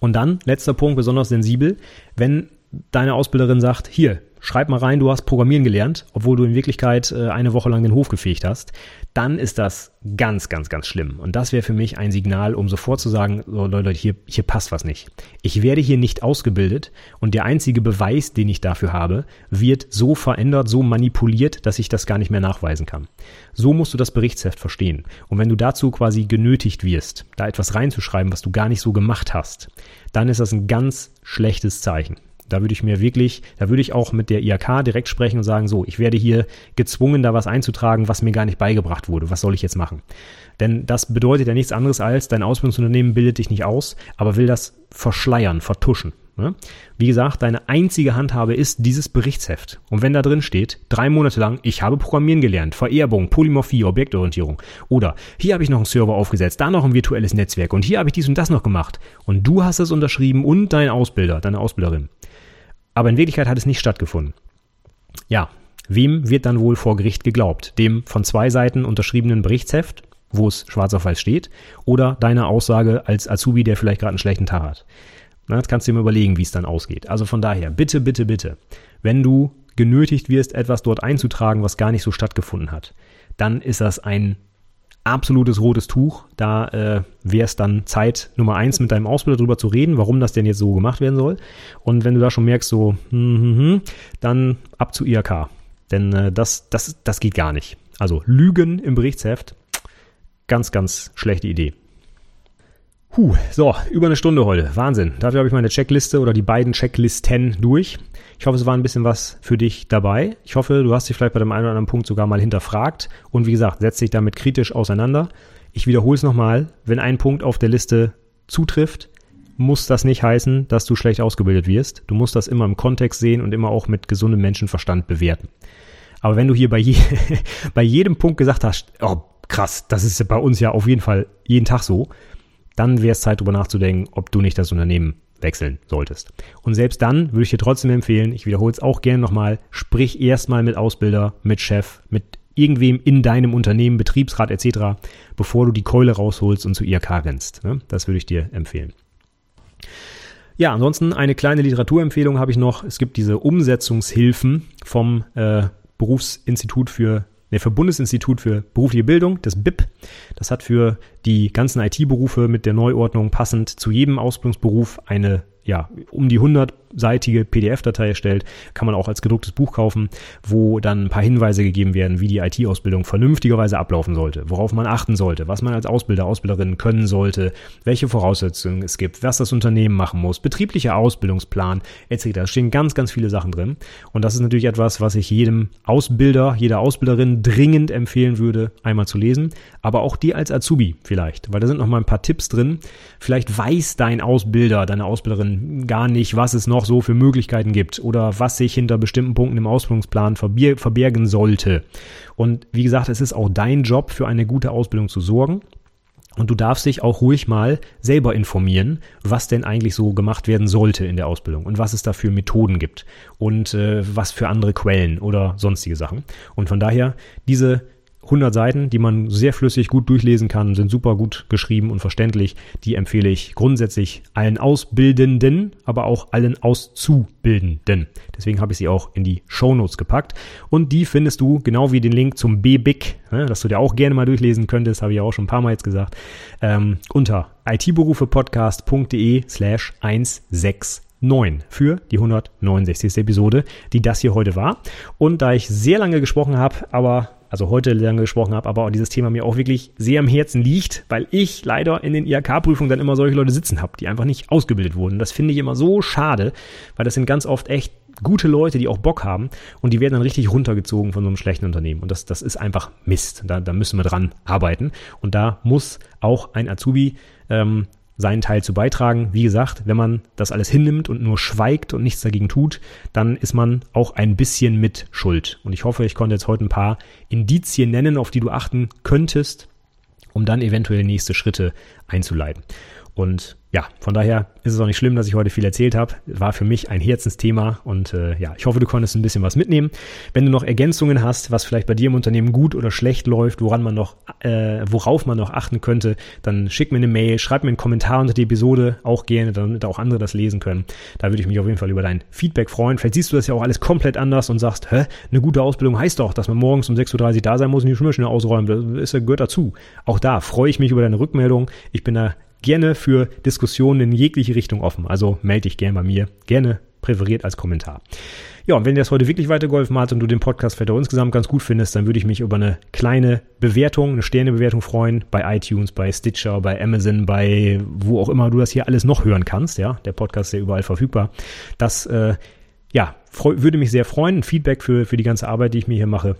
Und dann, letzter Punkt, besonders sensibel, wenn deine Ausbilderin sagt, hier, schreib mal rein, du hast Programmieren gelernt, obwohl du in Wirklichkeit äh, eine Woche lang den Hof gefegt hast, dann ist das ganz, ganz, ganz schlimm. Und das wäre für mich ein Signal, um sofort zu sagen, so Leute, hier, hier passt was nicht. Ich werde hier nicht ausgebildet und der einzige Beweis, den ich dafür habe, wird so verändert, so manipuliert, dass ich das gar nicht mehr nachweisen kann. So musst du das Berichtsheft verstehen. Und wenn du dazu quasi genötigt wirst, da etwas reinzuschreiben, was du gar nicht so gemacht hast, dann ist das ein ganz schlechtes Zeichen. Da würde ich mir wirklich, da würde ich auch mit der IHK direkt sprechen und sagen, so, ich werde hier gezwungen, da was einzutragen, was mir gar nicht beigebracht wurde. Was soll ich jetzt machen? Denn das bedeutet ja nichts anderes als, dein Ausbildungsunternehmen bildet dich nicht aus, aber will das verschleiern, vertuschen. Ne? Wie gesagt, deine einzige Handhabe ist dieses Berichtsheft. Und wenn da drin steht, drei Monate lang, ich habe Programmieren gelernt, Vererbung, Polymorphie, Objektorientierung. Oder hier habe ich noch einen Server aufgesetzt, da noch ein virtuelles Netzwerk und hier habe ich dies und das noch gemacht. Und du hast es unterschrieben und dein Ausbilder, deine Ausbilderin. Aber in Wirklichkeit hat es nicht stattgefunden. Ja, wem wird dann wohl vor Gericht geglaubt? Dem von zwei Seiten unterschriebenen Berichtsheft, wo es schwarz auf weiß steht, oder deiner Aussage als Azubi, der vielleicht gerade einen schlechten Tag hat? Na, jetzt kannst du dir mal überlegen, wie es dann ausgeht. Also von daher, bitte, bitte, bitte, wenn du genötigt wirst, etwas dort einzutragen, was gar nicht so stattgefunden hat, dann ist das ein absolutes rotes Tuch. Da äh, wäre es dann Zeit, Nummer eins mit deinem Ausbilder drüber zu reden, warum das denn jetzt so gemacht werden soll. Und wenn du da schon merkst, so, hm, hm, hm, dann ab zu IHK. Denn äh, das, das, das geht gar nicht. Also Lügen im Berichtsheft, ganz, ganz schlechte Idee. Puh, so, über eine Stunde heute. Wahnsinn. Dafür habe ich meine Checkliste oder die beiden Checklisten durch. Ich hoffe, es war ein bisschen was für dich dabei. Ich hoffe, du hast dich vielleicht bei dem einen oder anderen Punkt sogar mal hinterfragt. Und wie gesagt, setz dich damit kritisch auseinander. Ich wiederhole es nochmal. Wenn ein Punkt auf der Liste zutrifft, muss das nicht heißen, dass du schlecht ausgebildet wirst. Du musst das immer im Kontext sehen und immer auch mit gesundem Menschenverstand bewerten. Aber wenn du hier bei, je bei jedem Punkt gesagt hast, oh krass, das ist bei uns ja auf jeden Fall jeden Tag so, dann wäre es Zeit, darüber nachzudenken, ob du nicht das Unternehmen wechseln solltest. Und selbst dann würde ich dir trotzdem empfehlen, ich wiederhole es auch gerne nochmal, sprich erstmal mit Ausbilder, mit Chef, mit irgendwem in deinem Unternehmen, Betriebsrat etc., bevor du die Keule rausholst und zu IRK rennst. Ne? Das würde ich dir empfehlen. Ja, ansonsten eine kleine Literaturempfehlung habe ich noch. Es gibt diese Umsetzungshilfen vom äh, Berufsinstitut für nee, für Bundesinstitut für berufliche Bildung, das BIP. Das hat für die ganzen IT-Berufe mit der Neuordnung passend zu jedem Ausbildungsberuf eine ja, um die 100-seitige PDF-Datei erstellt, kann man auch als gedrucktes Buch kaufen, wo dann ein paar Hinweise gegeben werden, wie die IT-Ausbildung vernünftigerweise ablaufen sollte, worauf man achten sollte, was man als Ausbilder, Ausbilderin können sollte, welche Voraussetzungen es gibt, was das Unternehmen machen muss, betrieblicher Ausbildungsplan etc. Da stehen ganz, ganz viele Sachen drin. Und das ist natürlich etwas, was ich jedem Ausbilder, jeder Ausbilderin dringend empfehlen würde, einmal zu lesen, aber auch dir als Azubi vielleicht, weil da sind noch mal ein paar Tipps drin. Vielleicht weiß dein Ausbilder, deine Ausbilderin gar nicht, was es noch noch so für Möglichkeiten gibt oder was sich hinter bestimmten Punkten im Ausbildungsplan verbergen sollte. Und wie gesagt, es ist auch dein Job, für eine gute Ausbildung zu sorgen. Und du darfst dich auch ruhig mal selber informieren, was denn eigentlich so gemacht werden sollte in der Ausbildung und was es da für Methoden gibt und äh, was für andere Quellen oder sonstige Sachen. Und von daher, diese 100 Seiten, die man sehr flüssig gut durchlesen kann, sind super gut geschrieben und verständlich. Die empfehle ich grundsätzlich allen Ausbildenden, aber auch allen Auszubildenden. Deswegen habe ich sie auch in die Shownotes gepackt. Und die findest du genau wie den Link zum BBIC, ne, dass du dir auch gerne mal durchlesen könntest, habe ich auch schon ein paar Mal jetzt gesagt, ähm, unter itberufepodcast.de slash 169 für die 169. Episode, die das hier heute war. Und da ich sehr lange gesprochen habe, aber also heute lange gesprochen habe, aber dieses Thema mir auch wirklich sehr am Herzen liegt, weil ich leider in den IHK-Prüfungen dann immer solche Leute sitzen habe, die einfach nicht ausgebildet wurden. Das finde ich immer so schade, weil das sind ganz oft echt gute Leute, die auch Bock haben und die werden dann richtig runtergezogen von so einem schlechten Unternehmen. Und das, das ist einfach Mist. Da, da müssen wir dran arbeiten. Und da muss auch ein Azubi ähm, seinen Teil zu beitragen. Wie gesagt, wenn man das alles hinnimmt und nur schweigt und nichts dagegen tut, dann ist man auch ein bisschen mit Schuld. Und ich hoffe, ich konnte jetzt heute ein paar Indizien nennen, auf die du achten könntest, um dann eventuell nächste Schritte einzuleiten. Und ja, von daher ist es auch nicht schlimm, dass ich heute viel erzählt habe. War für mich ein Herzensthema und äh, ja, ich hoffe, du konntest ein bisschen was mitnehmen. Wenn du noch Ergänzungen hast, was vielleicht bei dir im Unternehmen gut oder schlecht läuft, woran man noch, äh, worauf man noch achten könnte, dann schick mir eine Mail, schreib mir einen Kommentar unter die Episode, auch gerne, damit auch andere das lesen können. Da würde ich mich auf jeden Fall über dein Feedback freuen. Vielleicht siehst du das ja auch alles komplett anders und sagst, hä, eine gute Ausbildung heißt doch, dass man morgens um 6.30 Uhr da sein muss und die Schuhe schnell ausräumen. Das gehört dazu. Auch da freue ich mich über deine Rückmeldung. Ich bin da gerne für Diskussionen in jegliche Richtung offen. Also melde dich gerne bei mir, gerne präferiert als Kommentar. Ja, und wenn dir das heute wirklich weitergeholfen hat und du den Podcast vielleicht insgesamt ganz gut findest, dann würde ich mich über eine kleine Bewertung, eine Sternebewertung freuen bei iTunes, bei Stitcher, bei Amazon, bei wo auch immer du das hier alles noch hören kannst. Ja, der Podcast ist ja überall verfügbar. Das, äh, ja, würde mich sehr freuen. Feedback für, für die ganze Arbeit, die ich mir hier mache.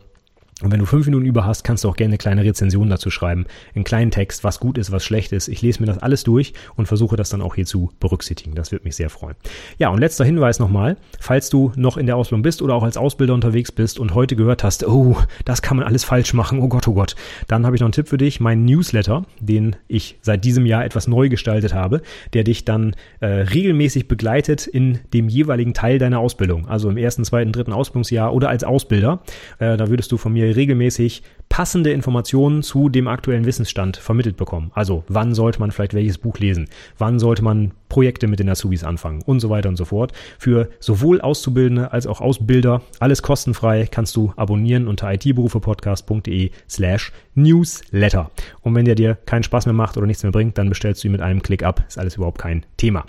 Und wenn du fünf Minuten über hast, kannst du auch gerne eine kleine Rezension dazu schreiben. Einen kleinen Text, was gut ist, was schlecht ist. Ich lese mir das alles durch und versuche das dann auch hier zu berücksichtigen. Das wird mich sehr freuen. Ja, und letzter Hinweis nochmal. Falls du noch in der Ausbildung bist oder auch als Ausbilder unterwegs bist und heute gehört hast, oh, das kann man alles falsch machen, oh Gott, oh Gott, dann habe ich noch einen Tipp für dich. Mein Newsletter, den ich seit diesem Jahr etwas neu gestaltet habe, der dich dann äh, regelmäßig begleitet in dem jeweiligen Teil deiner Ausbildung. Also im ersten, zweiten, dritten Ausbildungsjahr oder als Ausbilder. Äh, da würdest du von mir regelmäßig passende Informationen zu dem aktuellen Wissensstand vermittelt bekommen. Also wann sollte man vielleicht welches Buch lesen, wann sollte man Projekte mit den Azubis anfangen und so weiter und so fort. Für sowohl Auszubildende als auch Ausbilder, alles kostenfrei, kannst du abonnieren unter itberufepodcast.de slash newsletter. Und wenn der dir keinen Spaß mehr macht oder nichts mehr bringt, dann bestellst du ihn mit einem Klick ab. Ist alles überhaupt kein Thema.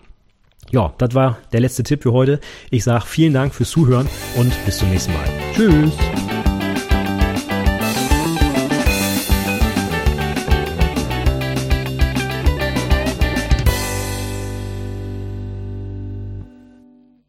Ja, das war der letzte Tipp für heute. Ich sage vielen Dank fürs Zuhören und bis zum nächsten Mal. Tschüss!